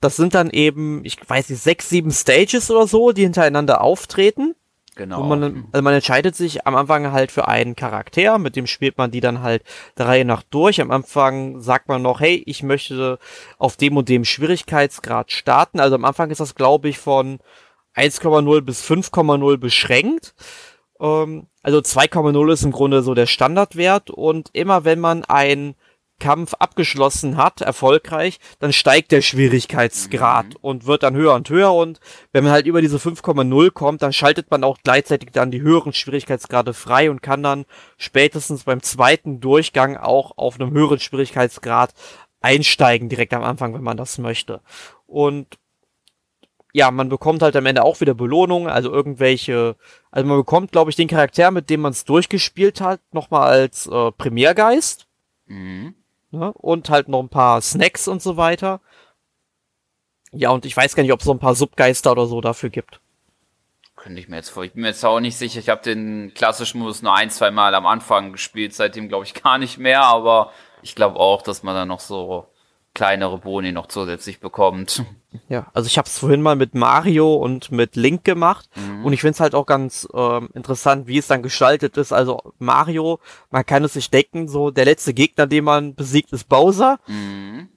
Das sind dann eben, ich weiß nicht, sechs, sieben Stages oder so, die hintereinander auftreten. Genau. Und man, also man entscheidet sich am Anfang halt für einen Charakter, mit dem spielt man die dann halt der Reihe nach durch. Am Anfang sagt man noch, hey, ich möchte auf dem und dem Schwierigkeitsgrad starten. Also am Anfang ist das, glaube ich, von 1,0 bis 5,0 beschränkt. Ähm, also 2,0 ist im Grunde so der Standardwert und immer wenn man ein Kampf abgeschlossen hat, erfolgreich, dann steigt der Schwierigkeitsgrad mhm. und wird dann höher und höher und wenn man halt über diese 5,0 kommt, dann schaltet man auch gleichzeitig dann die höheren Schwierigkeitsgrade frei und kann dann spätestens beim zweiten Durchgang auch auf einem höheren Schwierigkeitsgrad einsteigen, direkt am Anfang, wenn man das möchte. Und ja, man bekommt halt am Ende auch wieder Belohnungen, also irgendwelche, also man bekommt, glaube ich, den Charakter, mit dem man es durchgespielt hat, nochmal als äh, Premiergeist. Mhm. Ne? Und halt noch ein paar Snacks und so weiter. Ja, und ich weiß gar nicht, ob es so ein paar Subgeister oder so dafür gibt. Könnte ich mir jetzt vor. Ich bin mir jetzt auch nicht sicher. Ich habe den klassischen Modus nur ein, zwei Mal am Anfang gespielt. Seitdem glaube ich gar nicht mehr. Aber ich glaube auch, dass man da noch so kleinere Boni noch zusätzlich bekommt. Ja, also ich habe es vorhin mal mit Mario und mit Link gemacht mhm. und ich finde es halt auch ganz ähm, interessant, wie es dann gestaltet ist. Also Mario, man kann es sich denken, so der letzte Gegner, den man besiegt, ist Bowser. Mhm.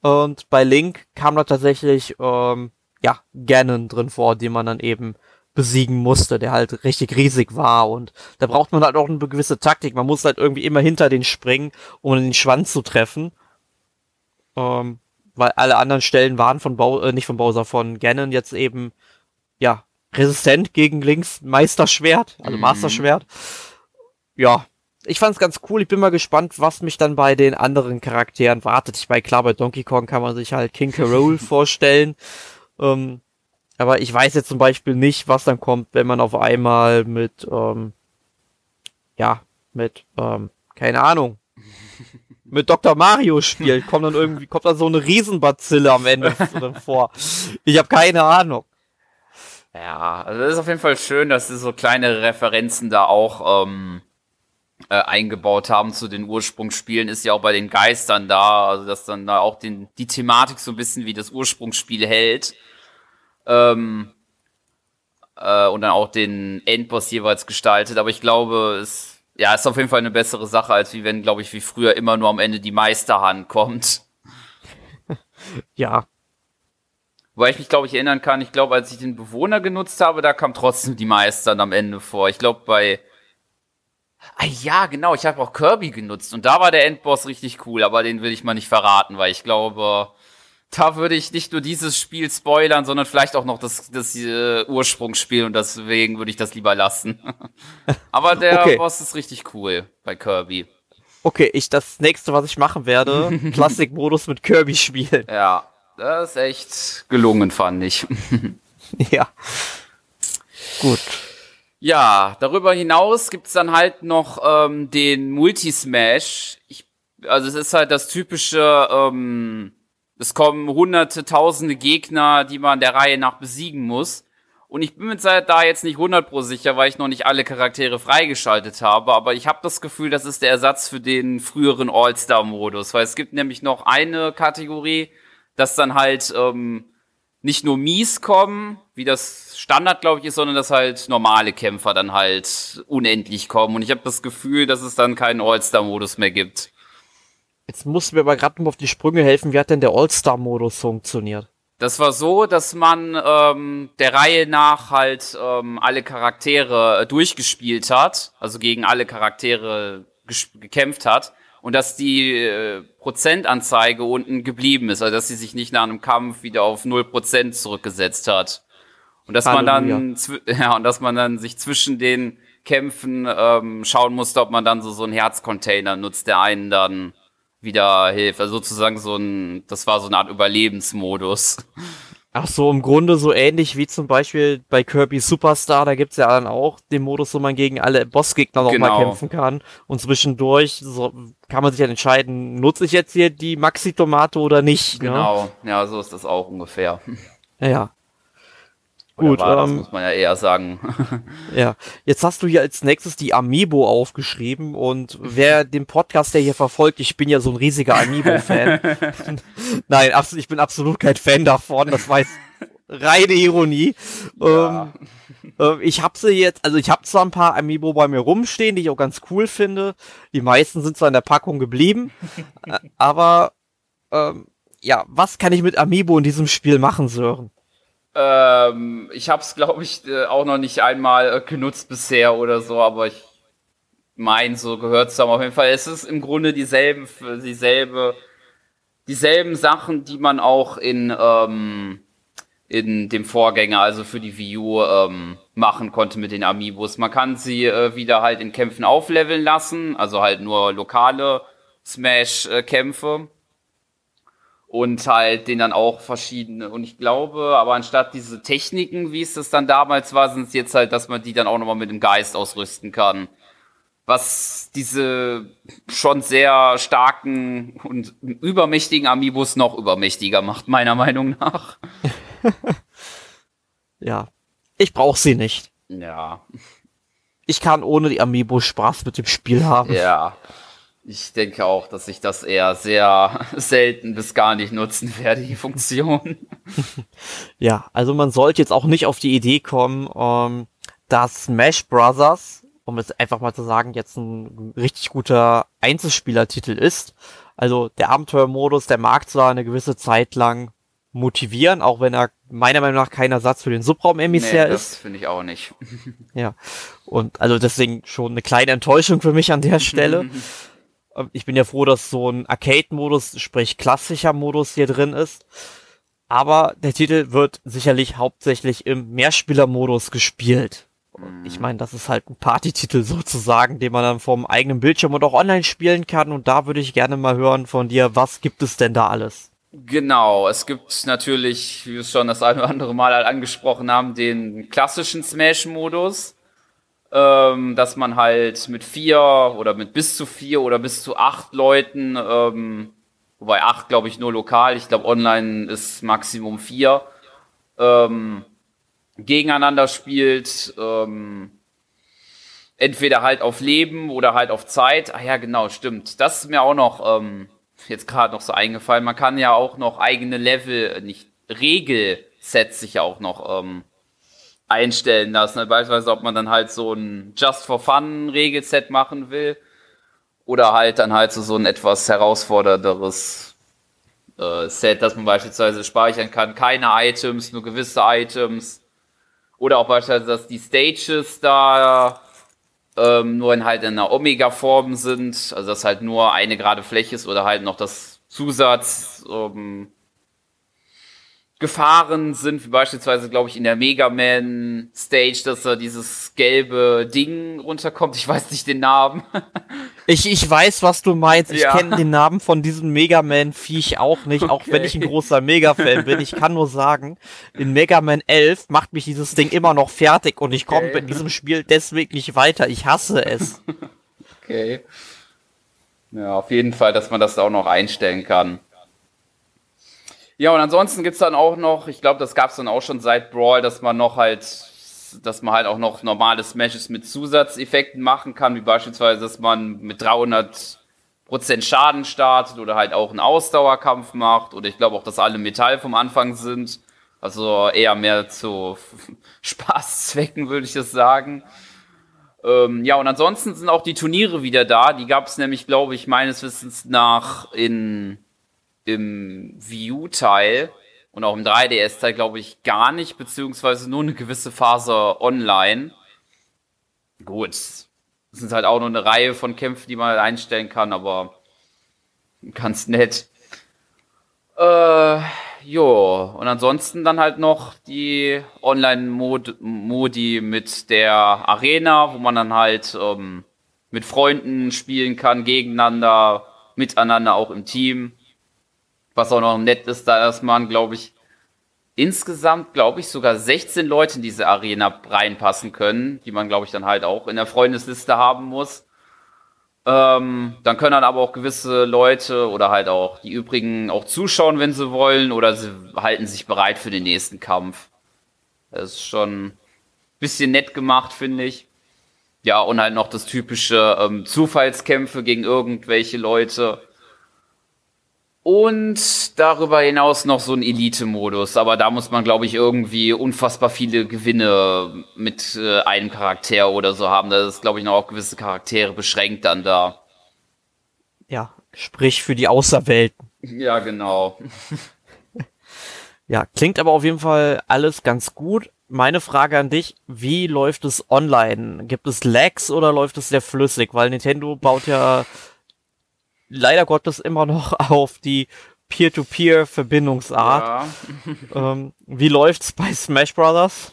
Und bei Link kam da tatsächlich ähm, ja Ganon drin vor, den man dann eben besiegen musste, der halt richtig riesig war und da braucht man halt auch eine gewisse Taktik. Man muss halt irgendwie immer hinter den springen, um den Schwanz zu treffen. Ähm, weil alle anderen Stellen waren von Bau, äh, nicht von Bowser, von Ganon jetzt eben, ja, resistent gegen Links Meisterschwert, also mhm. Masterschwert. Ja, ich fand's ganz cool. Ich bin mal gespannt, was mich dann bei den anderen Charakteren wartet. Ich meine, klar, bei Donkey Kong kann man sich halt King Carol vorstellen. Ähm, aber ich weiß jetzt zum Beispiel nicht, was dann kommt, wenn man auf einmal mit, ähm, ja, mit, ähm, keine Ahnung, mit Dr. Mario spielt, kommt dann irgendwie, kommt dann so eine Riesenbazille am Ende vor. Ich habe keine Ahnung. Ja, also das ist auf jeden Fall schön, dass sie so kleine Referenzen da auch ähm, äh, eingebaut haben zu den Ursprungsspielen. Ist ja auch bei den Geistern da, also dass dann da auch den, die Thematik so ein bisschen wie das Ursprungsspiel hält. Ähm, äh, und dann auch den Endboss jeweils gestaltet. Aber ich glaube, es ja, ist auf jeden Fall eine bessere Sache, als wie wenn, glaube ich, wie früher immer nur am Ende die Meisterhand kommt. ja. Weil ich mich, glaube ich, erinnern kann, ich glaube, als ich den Bewohner genutzt habe, da kam trotzdem die Meistern am Ende vor. Ich glaube, bei. Ah ja, genau, ich habe auch Kirby genutzt und da war der Endboss richtig cool, aber den will ich mal nicht verraten, weil ich glaube, da würde ich nicht nur dieses Spiel spoilern, sondern vielleicht auch noch das, das äh, Ursprungsspiel und deswegen würde ich das lieber lassen. Aber der okay. Boss ist richtig cool bei Kirby. Okay, ich das nächste, was ich machen werde, Klassikmodus mit Kirby spielen. Ja, das ist echt gelungen, fand ich. ja. Gut. Ja, darüber hinaus gibt's dann halt noch ähm, den Multismash. Ich, also es ist halt das typische ähm, es kommen hunderte, tausende Gegner, die man der Reihe nach besiegen muss. Und ich bin mir da jetzt nicht 100 pro sicher, weil ich noch nicht alle Charaktere freigeschaltet habe, aber ich habe das Gefühl, das ist der Ersatz für den früheren All-Star-Modus, weil es gibt nämlich noch eine Kategorie, dass dann halt ähm, nicht nur Mies kommen, wie das Standard, glaube ich, ist, sondern dass halt normale Kämpfer dann halt unendlich kommen. Und ich habe das Gefühl, dass es dann keinen All-Star-Modus mehr gibt. Jetzt musst du mir aber gerade mal auf die Sprünge helfen. Wie hat denn der All-Star-Modus funktioniert? Das war so, dass man ähm, der Reihe nach halt ähm, alle Charaktere äh, durchgespielt hat, also gegen alle Charaktere gekämpft hat und dass die äh, Prozentanzeige unten geblieben ist, also dass sie sich nicht nach einem Kampf wieder auf 0% zurückgesetzt hat. Und dass Halleluja. man dann ja und dass man dann sich zwischen den Kämpfen ähm, schauen musste, ob man dann so so einen Herzcontainer nutzt, der einen dann wieder hilft. Also sozusagen so ein, das war so eine Art Überlebensmodus. Ach so, im Grunde so ähnlich wie zum Beispiel bei Kirby Superstar, da gibt's ja dann auch den Modus, wo man gegen alle Bossgegner nochmal genau. kämpfen kann. Und zwischendurch so, kann man sich dann entscheiden, nutze ich jetzt hier die Maxi-Tomate oder nicht. Ne? Genau, ne? ja, so ist das auch ungefähr. Ja. Gut, war, ähm, das muss man ja eher sagen. ja, jetzt hast du hier als nächstes die Amiibo aufgeschrieben und wer den Podcast, der hier verfolgt, ich bin ja so ein riesiger Amiibo-Fan. Nein, absolut, ich bin absolut kein Fan davon, das weiß reine Ironie. Ja. Ähm, äh, ich habe sie jetzt, also ich habe zwar ein paar Amiibo bei mir rumstehen, die ich auch ganz cool finde. Die meisten sind zwar in der Packung geblieben, äh, aber ähm, ja, was kann ich mit Amiibo in diesem Spiel machen, Sören? Ähm, ich habe es, glaube ich, äh, auch noch nicht einmal äh, genutzt bisher oder so, aber ich meine, so gehört es auf jeden Fall. Es ist im Grunde dieselben, dieselbe, dieselben Sachen, die man auch in, ähm, in dem Vorgänger, also für die Wii U, ähm, machen konnte mit den Amiibos. Man kann sie äh, wieder halt in Kämpfen aufleveln lassen, also halt nur lokale Smash-Kämpfe und halt den dann auch verschiedene. Und ich glaube, aber anstatt diese Techniken, wie es das dann damals war, sind es jetzt halt, dass man die dann auch nochmal mit dem Geist ausrüsten kann. Was diese schon sehr starken und übermächtigen Amiibos noch übermächtiger macht, meiner Meinung nach. ja. Ich brauche sie nicht. Ja. Ich kann ohne die Amiibo Spaß mit dem Spiel haben. Ja. Ich denke auch, dass ich das eher sehr selten bis gar nicht nutzen werde, die Funktion. ja, also man sollte jetzt auch nicht auf die Idee kommen, ähm, dass Smash Brothers, um es einfach mal zu sagen, jetzt ein richtig guter Einzelspielertitel ist. Also der Abenteuermodus, der mag zwar eine gewisse Zeit lang motivieren, auch wenn er meiner Meinung nach kein Ersatz für den Subraum-Emissär nee, ist. Das finde ich auch nicht. ja. Und also deswegen schon eine kleine Enttäuschung für mich an der Stelle. Ich bin ja froh, dass so ein Arcade-Modus, sprich klassischer Modus hier drin ist. Aber der Titel wird sicherlich hauptsächlich im Mehrspieler-Modus gespielt. Ich mhm. meine, das ist halt ein Partytitel sozusagen, den man dann vom eigenen Bildschirm und auch online spielen kann. Und da würde ich gerne mal hören von dir, was gibt es denn da alles? Genau, es gibt natürlich, wie wir es schon das eine oder andere Mal halt angesprochen haben, den klassischen Smash-Modus ähm, dass man halt mit vier oder mit bis zu vier oder bis zu acht Leuten, ähm, wobei acht glaube ich nur lokal, ich glaube online ist Maximum vier, ähm, gegeneinander spielt. Ähm, entweder halt auf Leben oder halt auf Zeit. Ah ja, genau, stimmt. Das ist mir auch noch ähm, jetzt gerade noch so eingefallen. Man kann ja auch noch eigene Level, äh, nicht Regelsets sich ja auch noch ähm, einstellen lassen. Beispielsweise, ob man dann halt so ein Just for Fun Regelset machen will oder halt dann halt so, so ein etwas herausfordernderes äh, Set, dass man beispielsweise speichern kann, keine Items, nur gewisse Items. Oder auch beispielsweise, dass die Stages da ähm, nur in halt in einer Omega-Form sind, also dass halt nur eine gerade Fläche ist oder halt noch das Zusatz ähm, Gefahren sind, wie beispielsweise, glaube ich, in der Mega Man Stage, dass da dieses gelbe Ding runterkommt. Ich weiß nicht den Namen. ich, ich weiß, was du meinst. Ich ja. kenne den Namen von diesem Mega Man Viech auch nicht, okay. auch wenn ich ein großer Mega-Fan bin. Ich kann nur sagen, in Mega Man 11 macht mich dieses Ding immer noch fertig und ich komme okay. in diesem Spiel deswegen nicht weiter. Ich hasse es. okay. Ja, auf jeden Fall, dass man das auch noch einstellen kann. Ja, und ansonsten gibt's dann auch noch, ich glaube, das gab's dann auch schon seit Brawl, dass man noch halt, dass man halt auch noch normale Smashes mit Zusatzeffekten machen kann, wie beispielsweise, dass man mit 300 Prozent Schaden startet oder halt auch einen Ausdauerkampf macht oder ich glaube auch, dass alle Metall vom Anfang sind. Also eher mehr zu Spaßzwecken, würde ich das sagen. Ähm, ja, und ansonsten sind auch die Turniere wieder da. Die gab es nämlich, glaube ich, meines Wissens nach in im Wii U-Teil und auch im 3DS-Teil, glaube ich, gar nicht, beziehungsweise nur eine gewisse Phase online. Gut. Das sind halt auch nur eine Reihe von Kämpfen, die man halt einstellen kann, aber ganz nett. Äh, jo, und ansonsten dann halt noch die Online-Modi mit der Arena, wo man dann halt ähm, mit Freunden spielen kann, gegeneinander, miteinander auch im Team. Was auch noch nett ist, da dass man, glaube ich, insgesamt, glaube ich, sogar 16 Leute in diese Arena reinpassen können, die man, glaube ich, dann halt auch in der Freundesliste haben muss. Ähm, dann können dann aber auch gewisse Leute oder halt auch die übrigen auch zuschauen, wenn sie wollen, oder sie halten sich bereit für den nächsten Kampf. Das ist schon ein bisschen nett gemacht, finde ich. Ja, und halt noch das typische ähm, Zufallskämpfe gegen irgendwelche Leute. Und darüber hinaus noch so ein Elite-Modus. Aber da muss man, glaube ich, irgendwie unfassbar viele Gewinne mit äh, einem Charakter oder so haben. Da ist, glaube ich, noch auch gewisse Charaktere beschränkt dann da. Ja, sprich für die Außerwelten. Ja, genau. ja, klingt aber auf jeden Fall alles ganz gut. Meine Frage an dich, wie läuft es online? Gibt es Lags oder läuft es sehr flüssig? Weil Nintendo baut ja leider Gottes immer noch auf die Peer-to-Peer-Verbindungsart. Ja. ähm, wie läuft's bei Smash Brothers?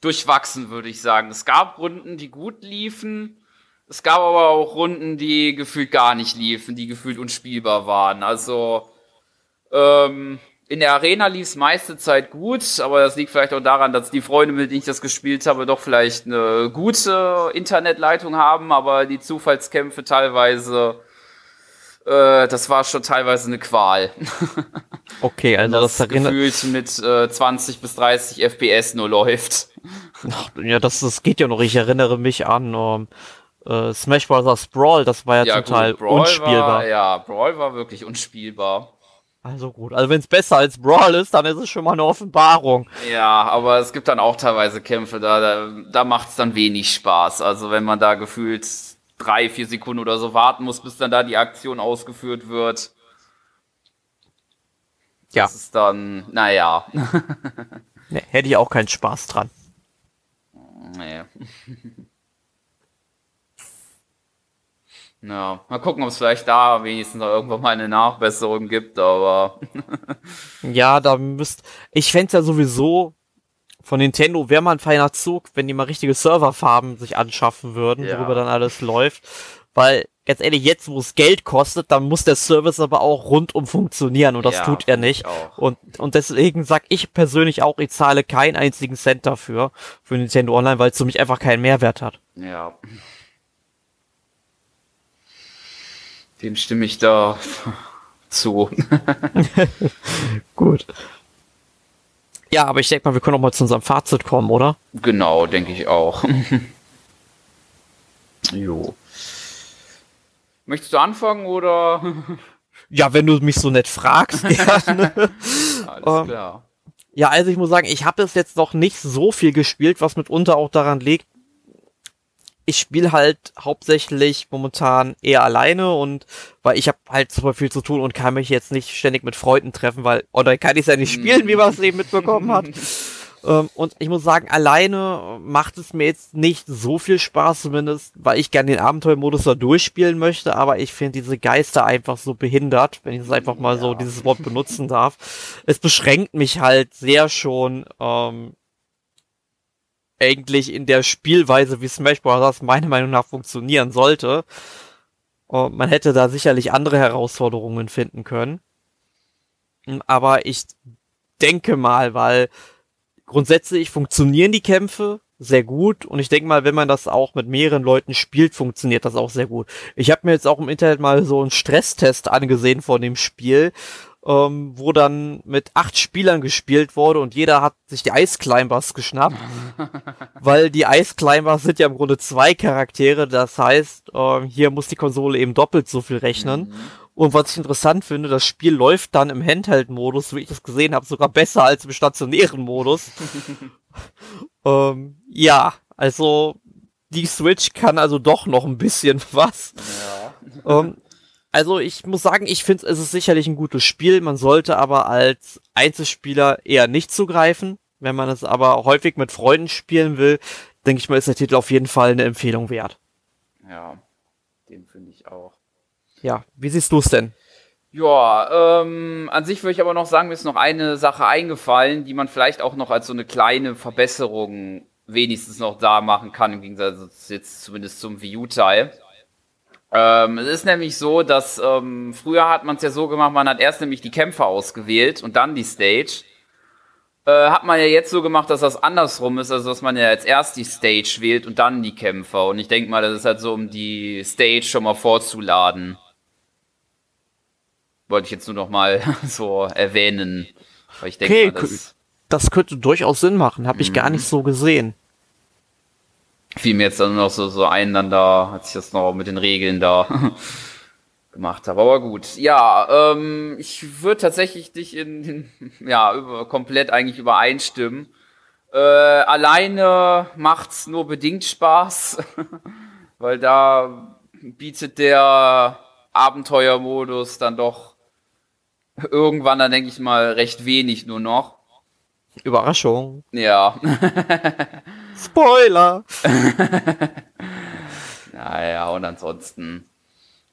Durchwachsen, würde ich sagen. Es gab Runden, die gut liefen. Es gab aber auch Runden, die gefühlt gar nicht liefen, die gefühlt unspielbar waren. Also, ähm, in der Arena lief es meiste Zeit gut, aber das liegt vielleicht auch daran, dass die Freunde, mit denen ich das gespielt habe, doch vielleicht eine gute Internetleitung haben, aber die Zufallskämpfe teilweise äh, das war schon teilweise eine Qual. Okay, also das, das erinnert gefühlt mit äh, 20 bis 30 FPS nur läuft. Ja, das, das geht ja noch. Ich erinnere mich an um, äh, Smash Bros. Brawl, das war ja, ja zum gut, Teil Brawl unspielbar. War, ja, Brawl war wirklich unspielbar. Also gut, also wenn es besser als Brawl ist, dann ist es schon mal eine Offenbarung. Ja, aber es gibt dann auch teilweise Kämpfe, da, da, da macht es dann wenig Spaß. Also wenn man da gefühlt drei, vier Sekunden oder so warten muss, bis dann da die Aktion ausgeführt wird. Ja. Das ist dann, naja. nee, hätte ich auch keinen Spaß dran. Nee. Ja, mal gucken, ob es vielleicht da wenigstens noch irgendwann mal eine Nachbesserung gibt, aber. ja, da müsst. Ich fände es ja sowieso von Nintendo wäre mal ein feiner Zug, wenn die mal richtige Serverfarben sich anschaffen würden, ja. worüber dann alles läuft. Weil, ganz ehrlich, jetzt, wo es Geld kostet, dann muss der Service aber auch rundum funktionieren und das ja, tut er nicht. Und, und deswegen sag ich persönlich auch, ich zahle keinen einzigen Cent dafür, für Nintendo Online, weil es für mich einfach keinen Mehrwert hat. Ja. Dem stimme ich da zu. Gut. Ja, aber ich denke mal, wir können auch mal zu unserem Fazit kommen, oder? Genau, denke ich auch. jo. Möchtest du anfangen oder? ja, wenn du mich so nett fragst, gerne. Alles ähm, klar. Ja, also ich muss sagen, ich habe es jetzt noch nicht so viel gespielt, was mitunter auch daran liegt, ich spiele halt hauptsächlich momentan eher alleine und weil ich habe halt super viel zu tun und kann mich jetzt nicht ständig mit Freunden treffen, weil oder kann ich es ja nicht spielen, wie man es eben mitbekommen hat. ähm, und ich muss sagen, alleine macht es mir jetzt nicht so viel Spaß, zumindest, weil ich gerne den Abenteuermodus da durchspielen möchte, aber ich finde diese Geister einfach so behindert, wenn ich es einfach mal ja. so dieses Wort benutzen darf. Es beschränkt mich halt sehr schon ähm, eigentlich in der Spielweise, wie Smash Bros. meiner Meinung nach funktionieren sollte. Und man hätte da sicherlich andere Herausforderungen finden können. Aber ich denke mal, weil grundsätzlich funktionieren die Kämpfe sehr gut und ich denke mal, wenn man das auch mit mehreren Leuten spielt, funktioniert das auch sehr gut. Ich habe mir jetzt auch im Internet mal so einen Stresstest angesehen von dem Spiel ähm, wo dann mit acht Spielern gespielt wurde und jeder hat sich die Ice Climbers geschnappt, weil die Ice Climbers sind ja im Grunde zwei Charaktere, das heißt, ähm, hier muss die Konsole eben doppelt so viel rechnen. Mhm. Und was ich interessant finde, das Spiel läuft dann im Handheld-Modus, wie ich das gesehen habe, sogar besser als im stationären Modus. ähm, ja, also die Switch kann also doch noch ein bisschen was. Ja. ähm, also ich muss sagen, ich finde es ist sicherlich ein gutes Spiel. Man sollte aber als Einzelspieler eher nicht zugreifen. Wenn man es aber häufig mit Freunden spielen will, denke ich mal, ist der Titel auf jeden Fall eine Empfehlung wert. Ja, den finde ich auch. Ja, wie siehst du es denn? Ja, ähm, an sich würde ich aber noch sagen, mir ist noch eine Sache eingefallen, die man vielleicht auch noch als so eine kleine Verbesserung wenigstens noch da machen kann, im Gegensatz jetzt zumindest zum Wii U-Teil. Ähm, es ist nämlich so, dass ähm, früher hat man es ja so gemacht, man hat erst nämlich die Kämpfer ausgewählt und dann die Stage. Äh, hat man ja jetzt so gemacht, dass das andersrum ist, also dass man ja jetzt erst die Stage wählt und dann die Kämpfer. Und ich denke mal, das ist halt so, um die Stage schon mal vorzuladen. Wollte ich jetzt nur noch mal so erwähnen. Weil ich denke Okay, mal, das Das könnte durchaus Sinn machen, habe ich gar Mhm. nicht so gesehen. Fiel mir jetzt dann noch so, so ein, dann da, als ich das noch mit den Regeln da gemacht habe. Aber gut, ja, ähm, ich würde tatsächlich dich in, in ja, über, komplett eigentlich übereinstimmen. Äh, alleine macht's nur bedingt Spaß, weil da bietet der Abenteuermodus dann doch irgendwann, dann denke ich mal, recht wenig nur noch. Überraschung. Ja, Spoiler! Naja, und ansonsten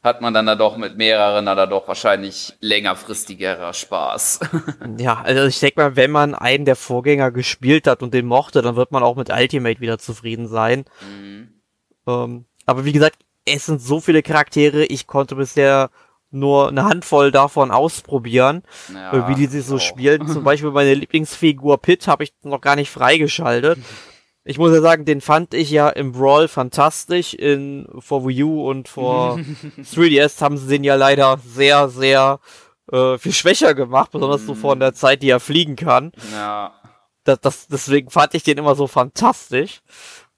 hat man dann da doch mit mehreren da doch wahrscheinlich längerfristigerer Spaß. Ja, also ich denke mal, wenn man einen der Vorgänger gespielt hat und den mochte, dann wird man auch mit Ultimate wieder zufrieden sein. Ähm, aber wie gesagt, es sind so viele Charaktere, ich konnte bisher nur eine Handvoll davon ausprobieren, Ja, äh, wie die sich so auch. spielen. Zum Beispiel meine Lieblingsfigur Pit habe ich noch gar nicht freigeschaltet. Ich muss ja sagen, den fand ich ja im Brawl fantastisch. In vor Wii U und vor 3DS haben sie den ja leider sehr, sehr äh, viel schwächer gemacht, besonders so von der Zeit, die er fliegen kann. Ja, Das, das, deswegen fand ich den immer so fantastisch.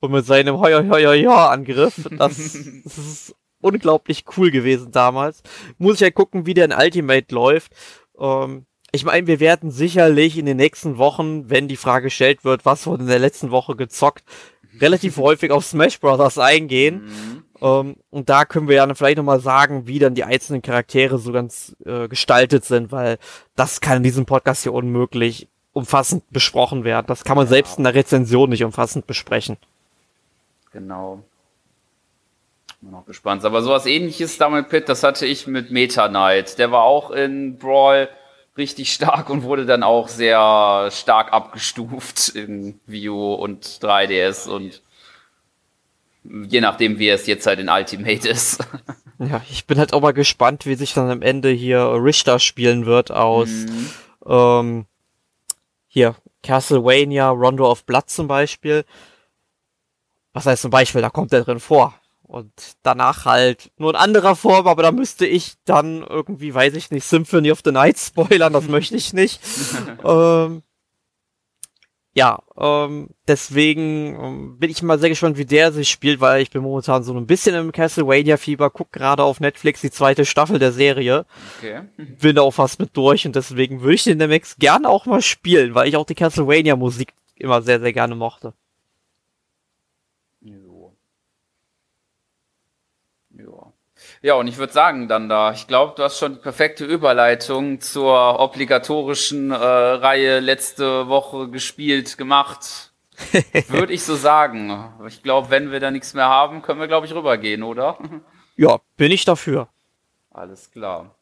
Und mit seinem Heuer, Heuer, Heuer Angriff, das, das ist unglaublich cool gewesen damals. Muss ich ja gucken, wie der in Ultimate läuft. Ähm, ich meine, wir werden sicherlich in den nächsten Wochen, wenn die Frage gestellt wird, was wurde in der letzten Woche gezockt, relativ häufig auf Smash Bros. eingehen. Ähm, und da können wir ja dann vielleicht nochmal sagen, wie dann die einzelnen Charaktere so ganz äh, gestaltet sind, weil das kann in diesem Podcast hier unmöglich umfassend besprochen werden. Das kann man selbst in der Rezension nicht umfassend besprechen. genau. Bin noch gespannt. Aber sowas ähnliches damit Pit, das hatte ich mit Meta Knight. Der war auch in Brawl richtig stark und wurde dann auch sehr stark abgestuft in Wii U und 3DS und je nachdem, wie es jetzt halt in Ultimate ist. Ja, ich bin halt auch mal gespannt, wie sich dann am Ende hier Richter spielen wird aus ähm, hier Castlevania, Rondo of Blood zum Beispiel. Was heißt zum Beispiel, da kommt er drin vor. Und danach halt nur in anderer Form, aber da müsste ich dann irgendwie, weiß ich nicht, Symphony of the Night spoilern, das möchte ich nicht. ähm, ja, ähm, deswegen ähm, bin ich mal sehr gespannt, wie der sich spielt, weil ich bin momentan so ein bisschen im Castlevania-Fieber, guck gerade auf Netflix die zweite Staffel der Serie, Okay. bin da auch fast mit durch und deswegen würde ich den demnächst gerne auch mal spielen, weil ich auch die Castlevania-Musik immer sehr, sehr gerne mochte. Jo. Ja. Ja, und ich würde sagen dann da, ich glaube, du hast schon die perfekte Überleitung zur obligatorischen äh, Reihe letzte Woche gespielt gemacht. würde ich so sagen. Ich glaube, wenn wir da nichts mehr haben, können wir, glaube ich, rübergehen, oder? Ja, bin ich dafür. Alles klar.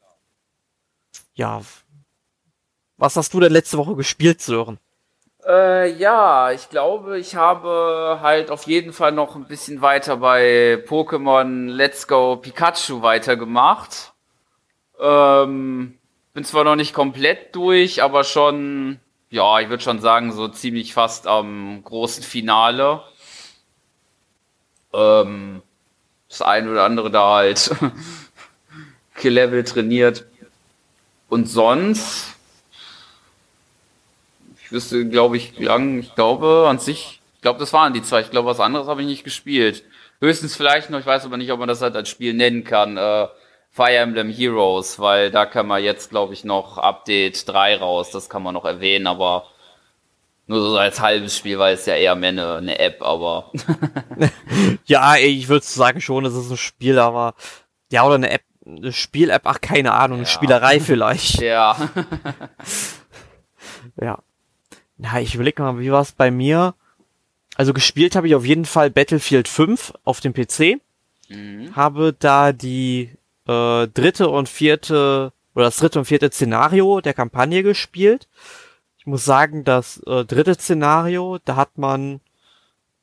Ja. Was hast du denn letzte Woche gespielt, Sören? Äh, ja, ich glaube, ich habe halt auf jeden Fall noch ein bisschen weiter bei Pokémon Let's Go Pikachu weitergemacht. Ähm, bin zwar noch nicht komplett durch, aber schon, ja, ich würde schon sagen, so ziemlich fast am großen Finale. Ähm, das eine oder andere da halt Kill-Level trainiert. Und sonst, wüsste, glaube ich, lang, ich glaube an sich, ich glaube, das waren die zwei. Ich glaube, was anderes habe ich nicht gespielt. Höchstens vielleicht noch, ich weiß aber nicht, ob man das halt als Spiel nennen kann, äh, Fire Emblem Heroes, weil da kann man jetzt, glaube ich, noch Update 3 raus, das kann man noch erwähnen, aber nur so als halbes Spiel, weil es ja eher mehr eine, eine App, aber Ja, ich würde sagen schon, es ist ein Spiel, aber ja, oder eine App, eine Spiel-App, ach, keine Ahnung, eine Ja. Spielerei vielleicht. ja. Ja. Na, ich überlege mal, wie war es bei mir? Also gespielt habe ich auf jeden Fall Battlefield 5 auf dem PC. Mhm. Habe da die äh, dritte und vierte oder das dritte und vierte Szenario der Kampagne gespielt. Ich muss sagen, das äh, dritte Szenario, da hat man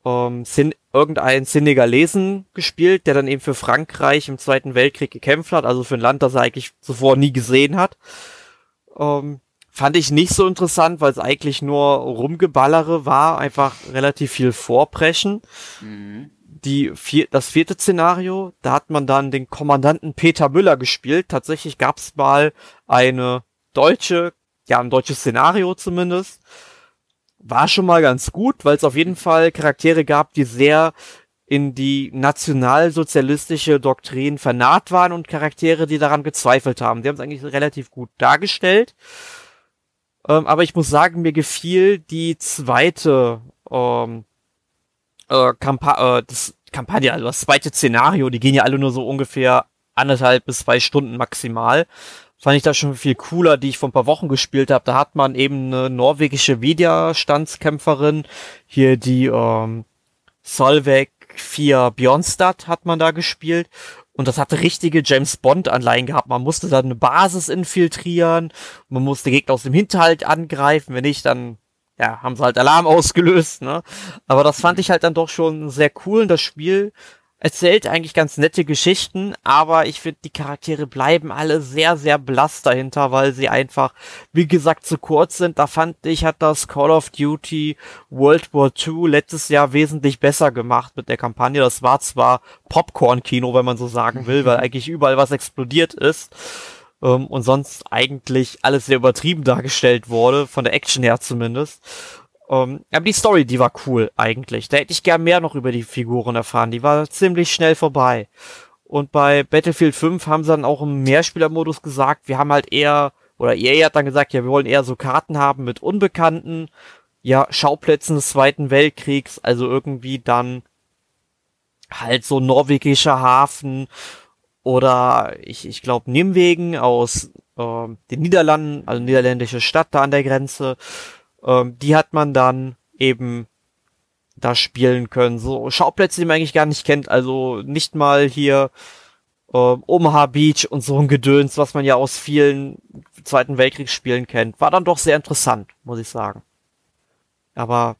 ähm, Sin irgendeinen Senegalesen gespielt, der dann eben für Frankreich im Zweiten Weltkrieg gekämpft hat, also für ein Land, das er eigentlich zuvor nie gesehen hat. Ähm, fand ich nicht so interessant, weil es eigentlich nur Rumgeballere war, einfach relativ viel Vorpreschen. Mhm. Die vier, das vierte Szenario, da hat man dann den Kommandanten Peter Müller gespielt. Tatsächlich gab es mal eine deutsche, ja, ein deutsches Szenario zumindest. War schon mal ganz gut, weil es auf jeden Fall Charaktere gab, die sehr in die nationalsozialistische Doktrin vernarrt waren und Charaktere, die daran gezweifelt haben. Die haben es eigentlich relativ gut dargestellt. Ähm, aber ich muss sagen, mir gefiel die zweite ähm, äh, Kampa äh, das Kampagne, also das zweite Szenario, die gehen ja alle nur so ungefähr anderthalb bis zwei Stunden maximal. Fand ich das schon viel cooler, die ich vor ein paar Wochen gespielt habe. Da hat man eben eine norwegische Widerstandskämpferin, hier die ähm, Solveig 4 Bjornstad hat man da gespielt. Und das hatte richtige James Bond-Anleihen gehabt. Man musste dann eine Basis infiltrieren, man musste Gegner aus dem Hinterhalt angreifen. Wenn nicht, dann ja, haben sie halt Alarm ausgelöst, ne? Aber das fand ich halt dann doch schon sehr cool. Und das Spiel erzählt eigentlich ganz nette Geschichten, aber ich finde, die Charaktere bleiben alle sehr, sehr blass dahinter, weil sie einfach, wie gesagt, zu kurz sind. Da fand ich, hat das Call of Duty World War II letztes Jahr wesentlich besser gemacht mit der Kampagne. Das war zwar Popcorn-Kino, wenn man so sagen will, weil eigentlich überall was explodiert ist. Ähm, und sonst eigentlich alles sehr übertrieben dargestellt wurde, von der Action her zumindest. Um, ähm, aber die Story, die war cool eigentlich. Da hätte ich gern mehr noch über die Figuren erfahren. Die war ziemlich schnell vorbei. Und bei Battlefield 5 haben sie dann auch im Mehrspielermodus gesagt, wir haben halt eher, oder EA hat dann gesagt, ja, wir wollen eher so Karten haben mit Unbekannten, ja, Schauplätzen des Zweiten Weltkriegs, also irgendwie dann halt so norwegischer Hafen oder ich, ich glaube Nimwegen aus äh, den Niederlanden, also niederländische Stadt da an der Grenze ähm, die hat man dann eben da spielen können. So Schauplätze, die man eigentlich gar nicht kennt. Also nicht mal hier ähm, Omaha Beach und so ein Gedöns, was man ja aus vielen Zweiten Weltkriegsspielen kennt. War dann doch sehr interessant, muss ich sagen. Aber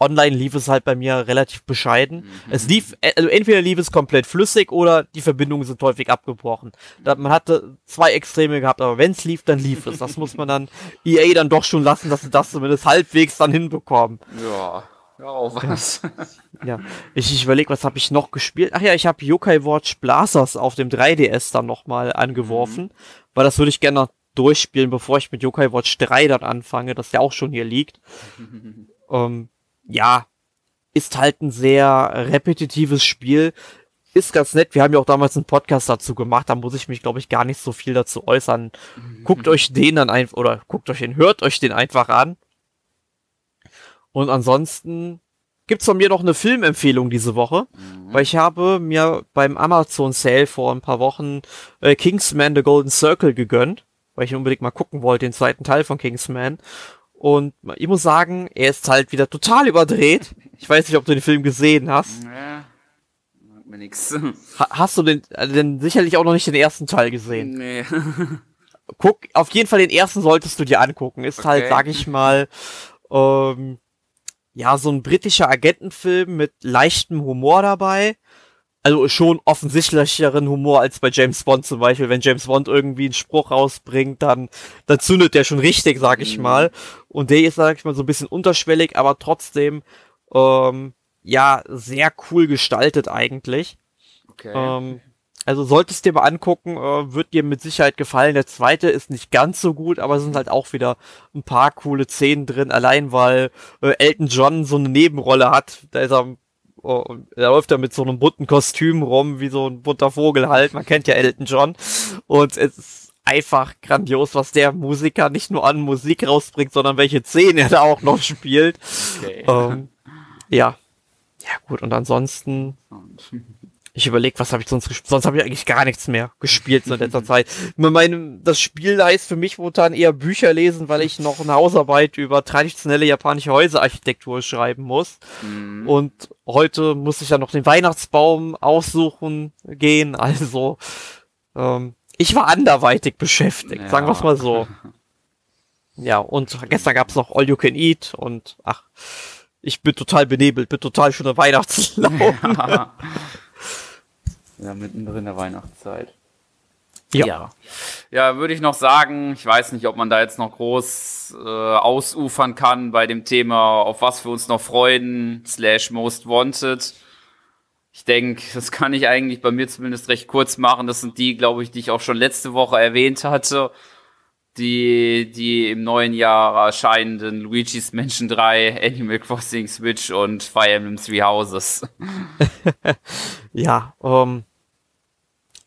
online lief es halt bei mir relativ bescheiden. Mhm. Es lief, äh, also entweder lief es komplett flüssig oder die Verbindungen sind häufig abgebrochen. Da, man hatte zwei Extreme gehabt, aber wenn es lief, dann lief es. Das muss man dann EA dann doch schon lassen, dass sie das zumindest halbwegs dann hinbekommen. Ja. Ja, auch was. ja, ich, ich überlege, was habe ich noch gespielt? Ach ja, ich habe Yokai Watch Blazers auf dem 3DS dann nochmal angeworfen, mhm. weil das würde ich gerne noch durchspielen, bevor ich mit Yokai Watch 3 dann anfange, das ja auch schon hier liegt. ähm, ja, ist halt ein sehr repetitives Spiel. Ist ganz nett. Wir haben ja auch damals einen Podcast dazu gemacht. Da muss ich mich, glaube ich, gar nicht so viel dazu äußern. Guckt euch den dann einfach, oder guckt euch den, hört euch den einfach an. Und ansonsten gibt's von mir noch eine Filmempfehlung diese Woche, mhm. weil ich habe mir beim Amazon Sale vor ein paar Wochen äh, Kingsman The Golden Circle gegönnt, weil ich unbedingt mal gucken wollte, den zweiten Teil von Kingsman. Und ich muss sagen, er ist halt wieder total überdreht. Ich weiß nicht, ob du den Film gesehen hast. Ja, mir nix. Ha hast du den, äh, denn sicherlich auch noch nicht den ersten Teil gesehen? Nee. Guck, auf jeden Fall den ersten solltest du dir angucken. Ist halt, okay. halt, sag ich mal, ähm, ja, so ein britischer Agentenfilm mit leichtem Humor dabei also schon offensichtlicheren Humor als bei James Bond zum Beispiel. Wenn James Bond irgendwie einen Spruch rausbringt, dann, dann zündet der schon richtig, sag ich mhm. mal. Und der ist, sag ich mal, so ein bisschen unterschwellig, aber trotzdem, ähm, ja, sehr cool gestaltet eigentlich. Okay. Ähm, also solltest dir mal angucken, äh, wird dir mit Sicherheit gefallen. Der zweite ist nicht ganz so gut, aber es sind halt auch wieder ein paar coole Szenen drin, allein weil äh, Elton John so eine Nebenrolle hat. Da ist er Oh, er läuft da mit so einem bunten Kostüm rum, wie so ein bunter Vogel halt. Man kennt ja Elton John. Und es ist einfach grandios, was der Musiker nicht nur an Musik rausbringt, sondern welche Szenen er da auch noch spielt. Okay. Ähm, ja. Ja, gut, und ansonsten Ich überlege, was habe ich sonst gespielt? Sonst habe ich eigentlich gar nichts mehr gespielt in letzter Zeit. Meine, das Spiel heißt für mich momentan eher Bücher lesen, weil ich noch eine Hausarbeit über traditionelle japanische Häuserarchitektur schreiben muss. Mhm. Und heute muss ich ja noch den Weihnachtsbaum aussuchen gehen. Also ähm, ich war anderweitig beschäftigt, ja. sagen wir es mal so. Ja, und gestern gab es noch All You Can Eat und ach, ich bin total benebelt, bin total schon der Weihnachtslaune. Ja. ja, mittendrin in der Weihnachtszeit. Ja. ja. Ja, würde ich noch sagen, ich weiß nicht, ob man da jetzt noch groß äh, ausufern kann bei dem Thema, auf was wir uns noch freuen, slash most wanted. Ich denke, das kann ich eigentlich bei mir zumindest recht kurz machen. Das sind die, glaube ich, die ich auch schon letzte Woche erwähnt hatte die, die im neuen Jahr erscheinenden Luigi's Mansion 3, Animal Crossing Switch und Fire Emblem Three Houses. ja, ähm,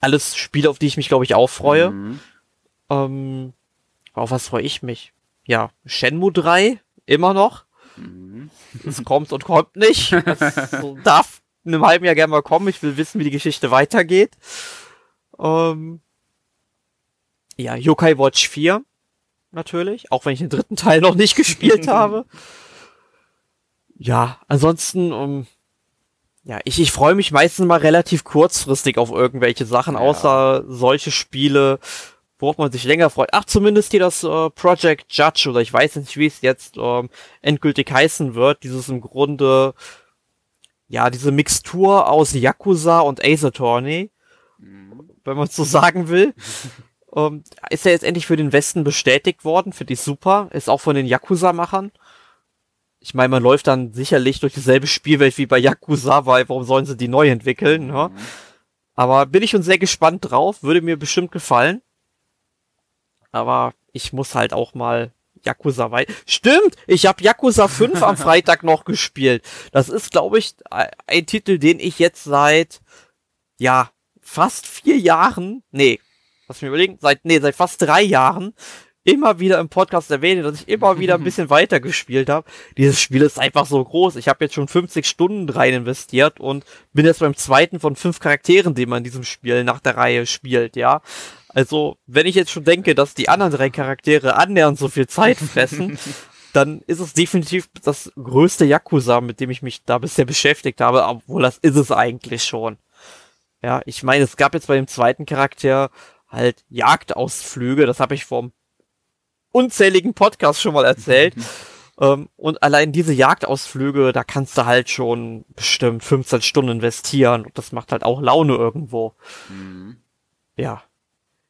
alles Spiele, auf die ich mich, glaube ich, auch freue. Mhm. Ähm, auf was freue ich mich? Ja, Shenmue 3, immer noch. Mhm. Es kommt und kommt nicht. Es darf in einem halben Jahr gerne mal kommen. Ich will wissen, wie die Geschichte weitergeht. Ähm, ja, Yokai Watch 4 natürlich, auch wenn ich den dritten Teil noch nicht gespielt habe. Ja, ansonsten, um, ja, ich, ich freue mich meistens mal relativ kurzfristig auf irgendwelche Sachen, ja. außer solche Spiele, worauf man sich länger freut. Ach, zumindest hier das äh, Project Judge oder ich weiß nicht, wie es jetzt ähm, endgültig heißen wird. Dieses im Grunde, ja, diese Mixtur aus Yakuza und Ace Attorney, mhm. wenn man so sagen will. Ähm, ist er jetzt endlich für den Westen bestätigt worden, finde ich super. Ist auch von den Yakuza-Machern. Ich meine, man läuft dann sicherlich durch dieselbe Spielwelt wie bei Yakuza, weil warum sollen sie die neu entwickeln? Ne? Mhm. Aber bin ich schon sehr gespannt drauf, würde mir bestimmt gefallen. Aber ich muss halt auch mal Yakuza weit. Stimmt, ich habe Yakuza 5 am Freitag noch gespielt. Das ist, glaube ich, ein Titel, den ich jetzt seit ja fast vier Jahren, nee, lass mich überlegen, seit, nee, seit fast drei Jahren immer wieder im Podcast erwähne, dass ich immer wieder ein bisschen weiter gespielt habe. Dieses Spiel ist einfach so groß. Ich habe jetzt schon 50 Stunden rein investiert und bin jetzt beim zweiten von fünf Charakteren, die man in diesem Spiel nach der Reihe spielt, ja. Also, wenn ich jetzt schon denke, dass die anderen drei Charaktere annähernd so viel Zeit fressen, dann ist es definitiv das größte Yakuza, mit dem ich mich da bisher beschäftigt habe, obwohl das ist es eigentlich schon. Ja, ich meine, es gab jetzt bei dem zweiten Charakter halt Jagdausflüge. Das habe ich vom unzähligen Podcast schon mal erzählt. ähm, und allein diese Jagdausflüge, da kannst du halt schon bestimmt 15 Stunden investieren. Und das macht halt auch Laune irgendwo. Mhm. Ja.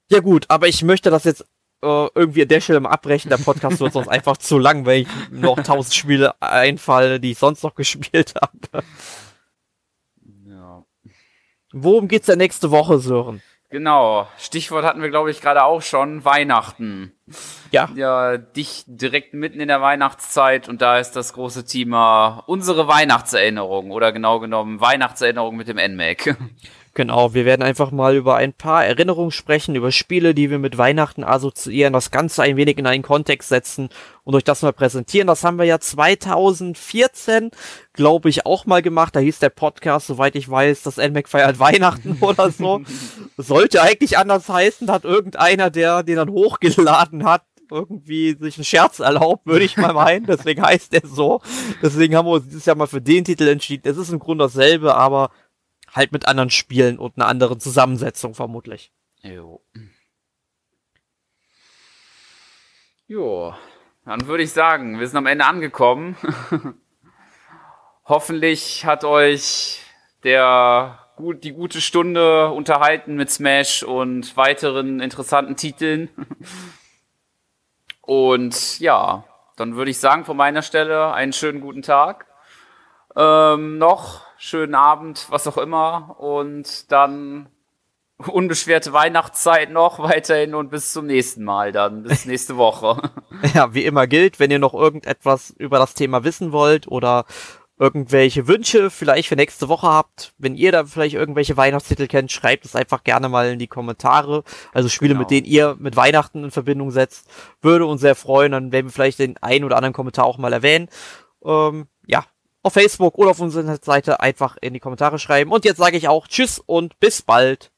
Ja gut, aber ich möchte das jetzt äh, irgendwie an der Stelle mal abbrechen. Der Podcast wird sonst einfach zu lang, weil ich noch tausend Spiele einfalle, die ich sonst noch gespielt habe. Ja. Worum geht's denn nächste Woche, Sören? Genau, Stichwort hatten wir, glaube ich, gerade auch schon, Weihnachten. Ja. Ja, dich direkt mitten in der Weihnachtszeit und da ist das große Thema unsere Weihnachtserinnerung oder genau genommen Weihnachtserinnerung mit dem NMAC. Genau, wir werden einfach mal über ein paar Erinnerungen sprechen, über Spiele, die wir mit Weihnachten assoziieren, das Ganze ein wenig in einen Kontext setzen und euch das mal präsentieren. Das haben wir ja 2014, glaube ich, auch mal gemacht. Da hieß der Podcast, soweit ich weiß, das NMAC feiert Weihnachten oder so. Sollte eigentlich anders heißen, hat irgendeiner, der den dann hochgeladen hat, irgendwie sich einen Scherz erlaubt, würde ich mal meinen. Deswegen heißt er so. Deswegen haben wir uns dieses Jahr mal für den Titel entschieden. Es ist im Grunde dasselbe, aber halt mit anderen Spielen und einer anderen Zusammensetzung vermutlich. Jo. Jo, dann würde ich sagen, wir sind am Ende angekommen. Hoffentlich hat euch der gut, die gute Stunde unterhalten mit Smash und weiteren interessanten Titeln. Und ja, dann würde ich sagen, von meiner Stelle einen schönen guten Tag. Ähm, noch schönen Abend, was auch immer. Und dann unbeschwerte Weihnachtszeit noch weiterhin und bis zum nächsten Mal dann, bis nächste Woche. ja, wie immer gilt, wenn ihr noch irgendetwas über das Thema wissen wollt oder irgendwelche Wünsche vielleicht für nächste Woche habt, wenn ihr da vielleicht irgendwelche Weihnachtstitel kennt, schreibt es einfach gerne mal in die Kommentare. Also Spiele, genau. mit denen ihr mit Weihnachten in Verbindung setzt, würde uns sehr freuen. Dann werden wir vielleicht den einen oder anderen Kommentar auch mal erwähnen. Ähm, auf Facebook oder auf unserer Seite einfach in die Kommentare schreiben. Und jetzt sage ich auch Tschüss und bis bald.